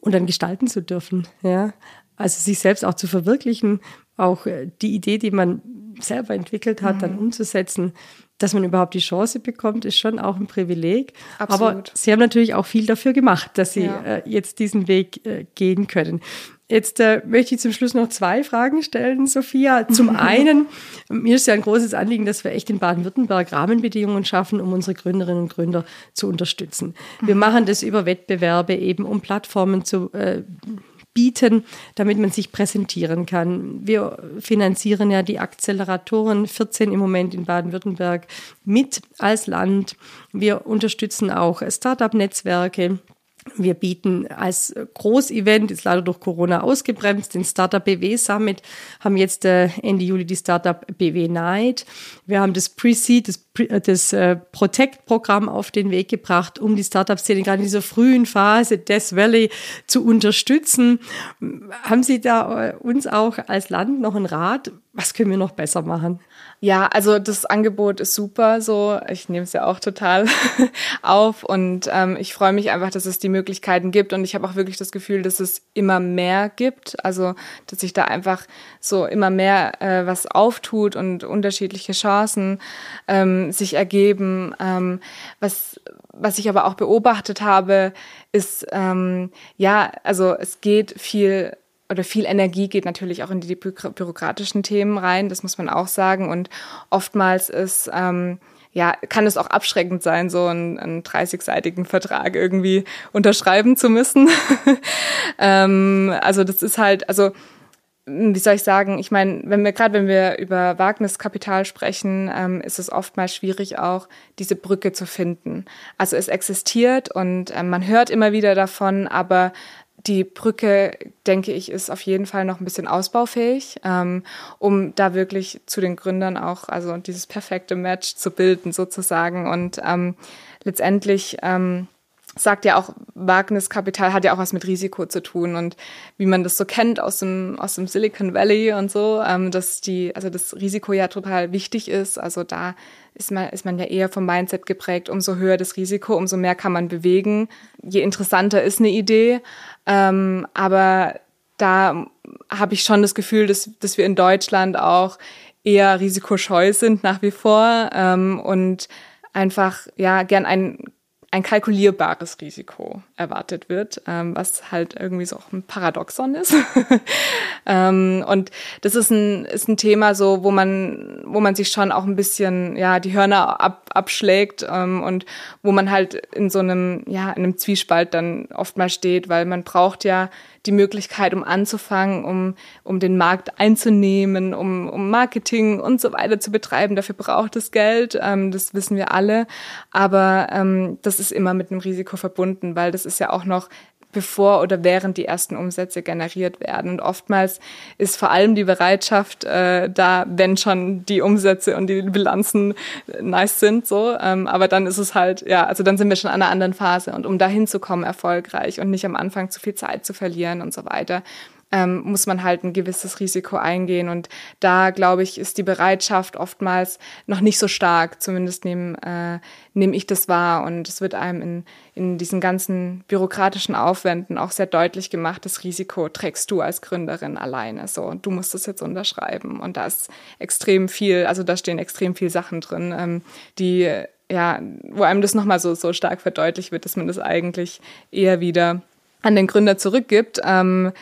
Speaker 2: und dann gestalten zu dürfen. Ja? Also sich selbst auch zu verwirklichen, auch äh, die Idee, die man selber entwickelt hat, mhm. dann umzusetzen dass man überhaupt die Chance bekommt, ist schon auch ein Privileg. Absolut. Aber Sie haben natürlich auch viel dafür gemacht, dass Sie ja. äh, jetzt diesen Weg äh, gehen können. Jetzt äh, möchte ich zum Schluss noch zwei Fragen stellen, Sophia. Zum einen, mir ist ja ein großes Anliegen, dass wir echt in Baden-Württemberg Rahmenbedingungen schaffen, um unsere Gründerinnen und Gründer zu unterstützen. Wir machen das über Wettbewerbe eben, um Plattformen zu äh, bieten, damit man sich präsentieren kann. Wir finanzieren ja die Acceleratoren 14 im Moment in Baden-Württemberg mit als Land. Wir unterstützen auch Startup-Netzwerke. Wir bieten als Großevent, ist leider durch Corona ausgebremst, den Startup BW Summit, haben jetzt äh, Ende Juli die Startup BW Night. Wir haben das Pre-Seed, das, das äh, Protect-Programm auf den Weg gebracht, um die Startup-Szene gerade in dieser frühen Phase Death Valley zu unterstützen. Haben Sie da äh, uns auch als Land noch einen Rat? Was können wir noch besser machen?
Speaker 3: Ja, also das Angebot ist super so. Ich nehme es ja auch total auf und ähm, ich freue mich einfach, dass es die Möglichkeiten gibt und ich habe auch wirklich das Gefühl, dass es immer mehr gibt. Also dass sich da einfach so immer mehr äh, was auftut und unterschiedliche Chancen ähm, sich ergeben. Ähm, was was ich aber auch beobachtet habe, ist ähm, ja, also es geht viel oder viel Energie geht natürlich auch in die bürokratischen Themen rein, das muss man auch sagen. Und oftmals ist, ähm, ja, kann es auch abschreckend sein, so einen, einen 30-seitigen Vertrag irgendwie unterschreiben zu müssen. ähm, also das ist halt, also wie soll ich sagen, ich meine, wenn wir gerade wenn wir über Wagniskapital sprechen, ähm, ist es oftmals schwierig auch diese Brücke zu finden. Also es existiert und ähm, man hört immer wieder davon, aber die Brücke, denke ich, ist auf jeden Fall noch ein bisschen ausbaufähig, ähm, um da wirklich zu den Gründern auch, also dieses perfekte Match zu bilden sozusagen. Und ähm, letztendlich ähm, sagt ja auch, Wagniskapital hat ja auch was mit Risiko zu tun und wie man das so kennt aus dem, aus dem Silicon Valley und so, ähm, dass die, also das Risiko ja total wichtig ist. Also da ist man, ist man ja eher vom Mindset geprägt, umso höher das Risiko, umso mehr kann man bewegen. Je interessanter ist eine Idee. Ähm, aber da habe ich schon das Gefühl, dass, dass wir in Deutschland auch eher risikoscheu sind nach wie vor ähm, und einfach ja gern ein ein kalkulierbares Risiko erwartet wird, ähm, was halt irgendwie so auch ein Paradoxon ist. ähm, und das ist ein, ist ein Thema so, wo man, wo man sich schon auch ein bisschen, ja, die Hörner ab, abschlägt ähm, und wo man halt in so einem, ja, in einem Zwiespalt dann oft mal steht, weil man braucht ja die Möglichkeit, um anzufangen, um, um den Markt einzunehmen, um, um Marketing und so weiter zu betreiben. Dafür braucht es Geld, ähm, das wissen wir alle. Aber ähm, das ist immer mit einem Risiko verbunden, weil das ist ja auch noch bevor oder während die ersten Umsätze generiert werden. Und oftmals ist vor allem die Bereitschaft äh, da, wenn schon die Umsätze und die Bilanzen nice sind, so. Ähm, aber dann ist es halt, ja, also dann sind wir schon an einer anderen Phase. Und um da hinzukommen, erfolgreich und nicht am Anfang zu viel Zeit zu verlieren und so weiter, ähm, muss man halt ein gewisses Risiko eingehen. Und da, glaube ich, ist die Bereitschaft oftmals noch nicht so stark. Zumindest nehme äh, nehm ich das wahr. Und es wird einem in, in diesen ganzen bürokratischen Aufwänden auch sehr deutlich gemacht, das Risiko trägst du als Gründerin alleine. So, und du musst das jetzt unterschreiben. Und da ist extrem viel, also da stehen extrem viel Sachen drin, ähm, die ja, wo einem das nochmal so, so stark verdeutlicht wird, dass man das eigentlich eher wieder an den Gründer zurückgibt. Ähm,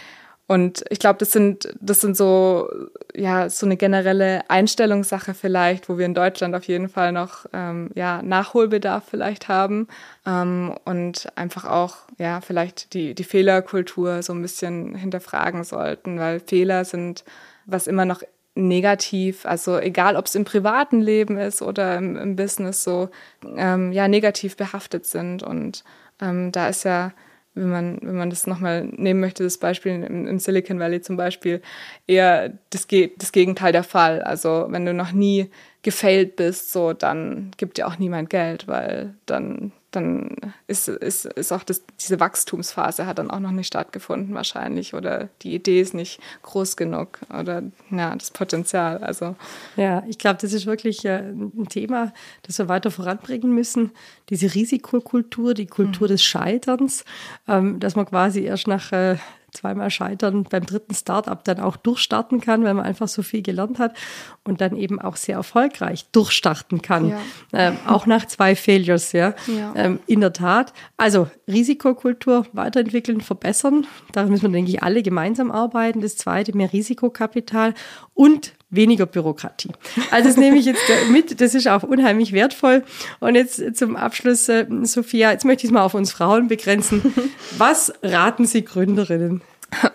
Speaker 3: Und ich glaube, das sind, das sind so, ja, so eine generelle Einstellungssache vielleicht, wo wir in Deutschland auf jeden Fall noch, ähm, ja, Nachholbedarf vielleicht haben. Ähm, und einfach auch, ja, vielleicht die, die Fehlerkultur so ein bisschen hinterfragen sollten, weil Fehler sind was immer noch negativ, also egal ob es im privaten Leben ist oder im, im Business so, ähm, ja, negativ behaftet sind. Und ähm, da ist ja, wenn man, wenn man das nochmal nehmen möchte, das Beispiel im, im, Silicon Valley zum Beispiel, eher das, das Gegenteil der Fall. Also wenn du noch nie gefailt bist, so, dann gibt dir auch niemand Geld, weil dann dann ist, ist, ist auch das, diese Wachstumsphase hat dann auch noch nicht stattgefunden wahrscheinlich oder die Idee ist nicht groß genug oder ja, das Potenzial. Also
Speaker 2: ja, ich glaube, das ist wirklich äh, ein Thema, das wir weiter voranbringen müssen. Diese Risikokultur, die Kultur mhm. des Scheiterns, ähm, dass man quasi erst nach äh, zweimal scheitern, beim dritten Startup dann auch durchstarten kann, weil man einfach so viel gelernt hat und dann eben auch sehr erfolgreich durchstarten kann. Ja. Ähm, auch nach zwei Failures, ja. ja. Ähm, in der Tat. Also Risikokultur weiterentwickeln, verbessern. Da müssen wir, denke ich, alle gemeinsam arbeiten. Das zweite, mehr Risikokapital und weniger Bürokratie. Also das nehme ich jetzt mit, das ist auch unheimlich wertvoll. Und jetzt zum Abschluss, äh, Sophia, jetzt möchte ich es mal auf uns Frauen begrenzen. Was raten Sie Gründerinnen?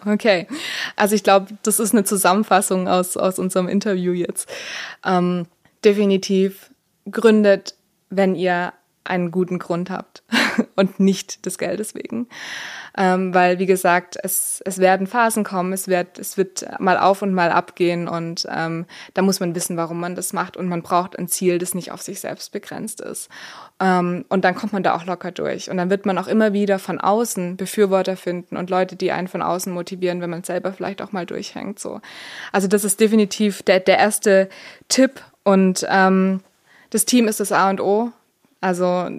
Speaker 3: Okay, also ich glaube, das ist eine Zusammenfassung aus, aus unserem Interview jetzt. Ähm, definitiv gründet, wenn ihr einen guten Grund habt. Und nicht des Geldes wegen. Ähm, weil wie gesagt, es, es werden Phasen kommen, es wird, es wird mal auf und mal abgehen. Und ähm, da muss man wissen, warum man das macht. Und man braucht ein Ziel, das nicht auf sich selbst begrenzt ist. Ähm, und dann kommt man da auch locker durch. Und dann wird man auch immer wieder von außen Befürworter finden und Leute, die einen von außen motivieren, wenn man selber vielleicht auch mal durchhängt. So, also das ist definitiv der der erste Tipp. Und ähm, das Team ist das A und O. Also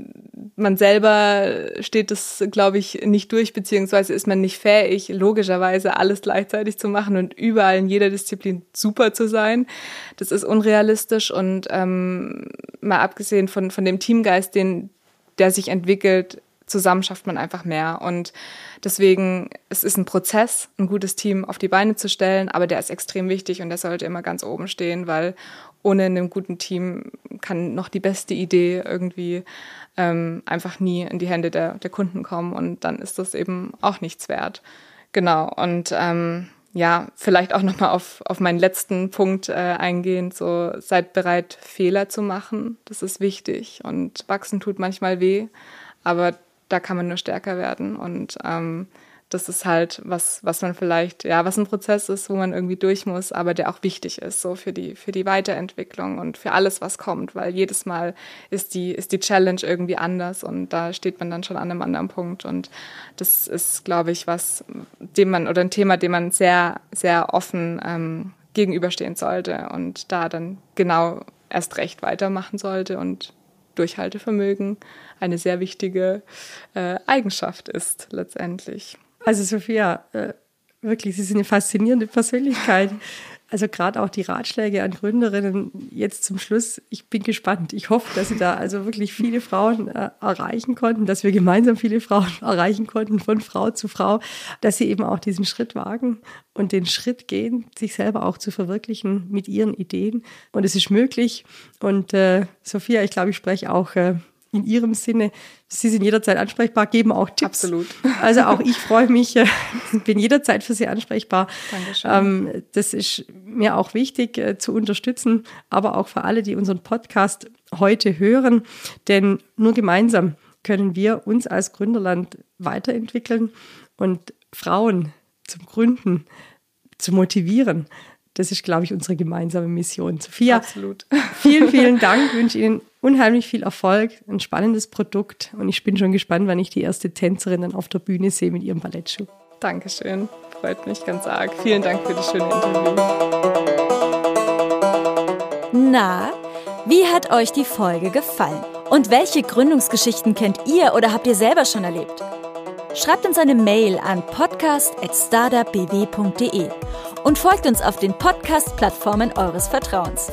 Speaker 3: man selber steht das, glaube ich, nicht durch, beziehungsweise ist man nicht fähig, logischerweise alles gleichzeitig zu machen und überall in jeder Disziplin super zu sein. Das ist unrealistisch und ähm, mal abgesehen von, von dem Teamgeist, den, der sich entwickelt, zusammen schafft man einfach mehr. Und deswegen, es ist ein Prozess, ein gutes Team auf die Beine zu stellen, aber der ist extrem wichtig und der sollte immer ganz oben stehen, weil ohne einem guten Team kann noch die beste Idee irgendwie ähm, einfach nie in die Hände der, der Kunden kommen und dann ist das eben auch nichts wert. Genau. Und ähm, ja, vielleicht auch nochmal auf, auf meinen letzten Punkt äh, eingehend, so seid bereit, Fehler zu machen. Das ist wichtig. Und wachsen tut manchmal weh, aber da kann man nur stärker werden. Und ähm, das ist halt was, was man vielleicht, ja, was ein Prozess ist, wo man irgendwie durch muss, aber der auch wichtig ist, so für die, für die Weiterentwicklung und für alles, was kommt, weil jedes Mal ist die, ist die Challenge irgendwie anders und da steht man dann schon an einem anderen Punkt und das ist, glaube ich, was, dem man, oder ein Thema, dem man sehr, sehr offen ähm, gegenüberstehen sollte und da dann genau erst recht weitermachen sollte und Durchhaltevermögen eine sehr wichtige äh, Eigenschaft ist letztendlich.
Speaker 2: Also Sophia, äh, wirklich, Sie sind eine faszinierende Persönlichkeit. Also gerade auch die Ratschläge an Gründerinnen jetzt zum Schluss. Ich bin gespannt. Ich hoffe, dass Sie da also wirklich viele Frauen äh, erreichen konnten, dass wir gemeinsam viele Frauen erreichen konnten, von Frau zu Frau, dass sie eben auch diesen Schritt wagen und den Schritt gehen, sich selber auch zu verwirklichen mit ihren Ideen. Und es ist möglich. Und äh, Sophia, ich glaube, ich spreche auch äh, in Ihrem Sinne. Sie sind jederzeit ansprechbar, geben auch Tipps.
Speaker 3: Absolut.
Speaker 2: Also auch ich freue mich, äh, bin jederzeit für Sie ansprechbar.
Speaker 3: Dankeschön.
Speaker 2: Ähm, das ist mir auch wichtig äh, zu unterstützen, aber auch für alle, die unseren Podcast heute hören. Denn nur gemeinsam können wir uns als Gründerland weiterentwickeln und Frauen zum Gründen zu motivieren. Das ist, glaube ich, unsere gemeinsame Mission. Sophia,
Speaker 3: Absolut.
Speaker 2: vielen, vielen Dank. Ich wünsche Ihnen unheimlich viel Erfolg, ein spannendes Produkt und ich bin schon gespannt, wann ich die erste Tänzerin dann auf der Bühne sehe mit ihrem Ballettschuh.
Speaker 3: Dankeschön. Freut mich ganz arg. Vielen Dank für das schöne Interview.
Speaker 1: Na, wie hat euch die Folge gefallen? Und welche Gründungsgeschichten kennt ihr oder habt ihr selber schon erlebt? Schreibt uns eine Mail an podcast.startupbw.de und folgt uns auf den Podcast-Plattformen eures Vertrauens.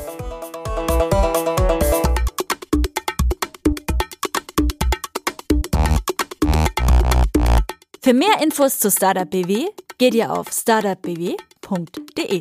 Speaker 1: Für mehr Infos zu Startup BW geht ihr auf startupbw.de.